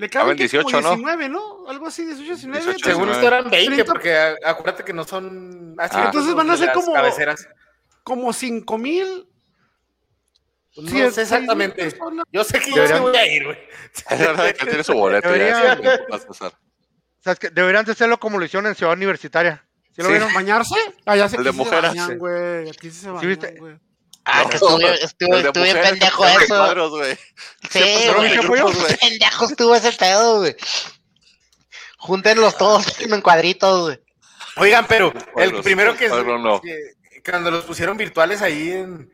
Le caben 18, como 19, ¿no? Algo así, 18, 19. 18, Según esto eran 20, porque acuérdate que no son. Así, ah, entonces van a ser como. Cabeceras. Como 5 mil. no sí, sé exactamente. Yo sé que yo sí voy a ir, güey. Es verdad que tiene su boleto. Deberían, ¿Sabes que Deberían hacerlo como lo hicieron en Ciudad Universitaria. ¿Sí lo vieron? ¿Bañarse? Allá se, el de mujeres. güey. Aquí sí se bañan, güey. Ah, que estuve, estuve, estuve pendejo eso. Cuadros, sí, güey. Pendejo estuvo ese pedo, güey. Júntenlos todos <laughs> en cuadritos, güey. Oigan, pero el primero que, que, cuando los pusieron virtuales ahí en,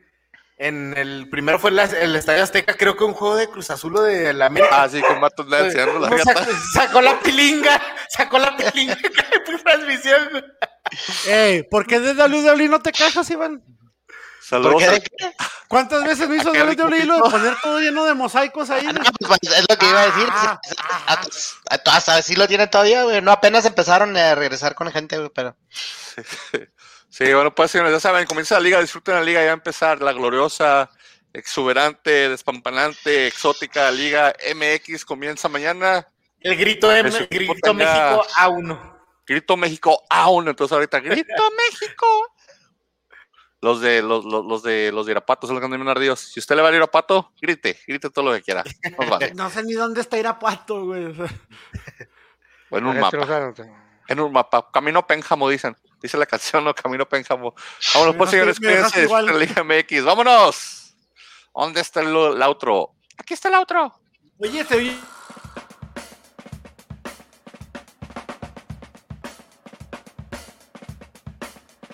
en el primero fue el Estadio Azteca, creo que un juego de Cruz Azul o de la América. Ah, sí, con Matos enseñando la sacó, sacó, la pilinga, sacó la pilinga <laughs> de transmisión. Ey, ¿por qué de WWE no te cajas, Iván? Saludos. ¿Cuántas veces me hizo WWE lo de poner todo lleno de mosaicos ahí? No, pues, es lo que iba a decir. Ah, ah, ah. sí lo tienen todavía, güey. No, apenas empezaron a regresar con gente, güey, pero. <laughs> Sí, bueno, pues señores, ya saben, comienza la liga, disfruten la liga, ya va a empezar la gloriosa, exuberante, despampanante, exótica Liga MX comienza mañana. El grito, M, grito México A1. Grito México A1, entonces ahorita, grito México. Los de los, los, de los de Irapato son los que andan bien ardidos. Si usted le va a Irapato, grite, grite todo lo que quiera. No, <laughs> sé ni dónde está Irapato, güey. Bueno, un mapa. En un mapa. Camino Pénjamo, dicen. Dice la canción, no Camino Pénjamo. Vámonos, pues, señores, cuídense de la Liga MX. ¡Vámonos! ¿Dónde está el, el outro? Aquí está el outro. Oye, te vi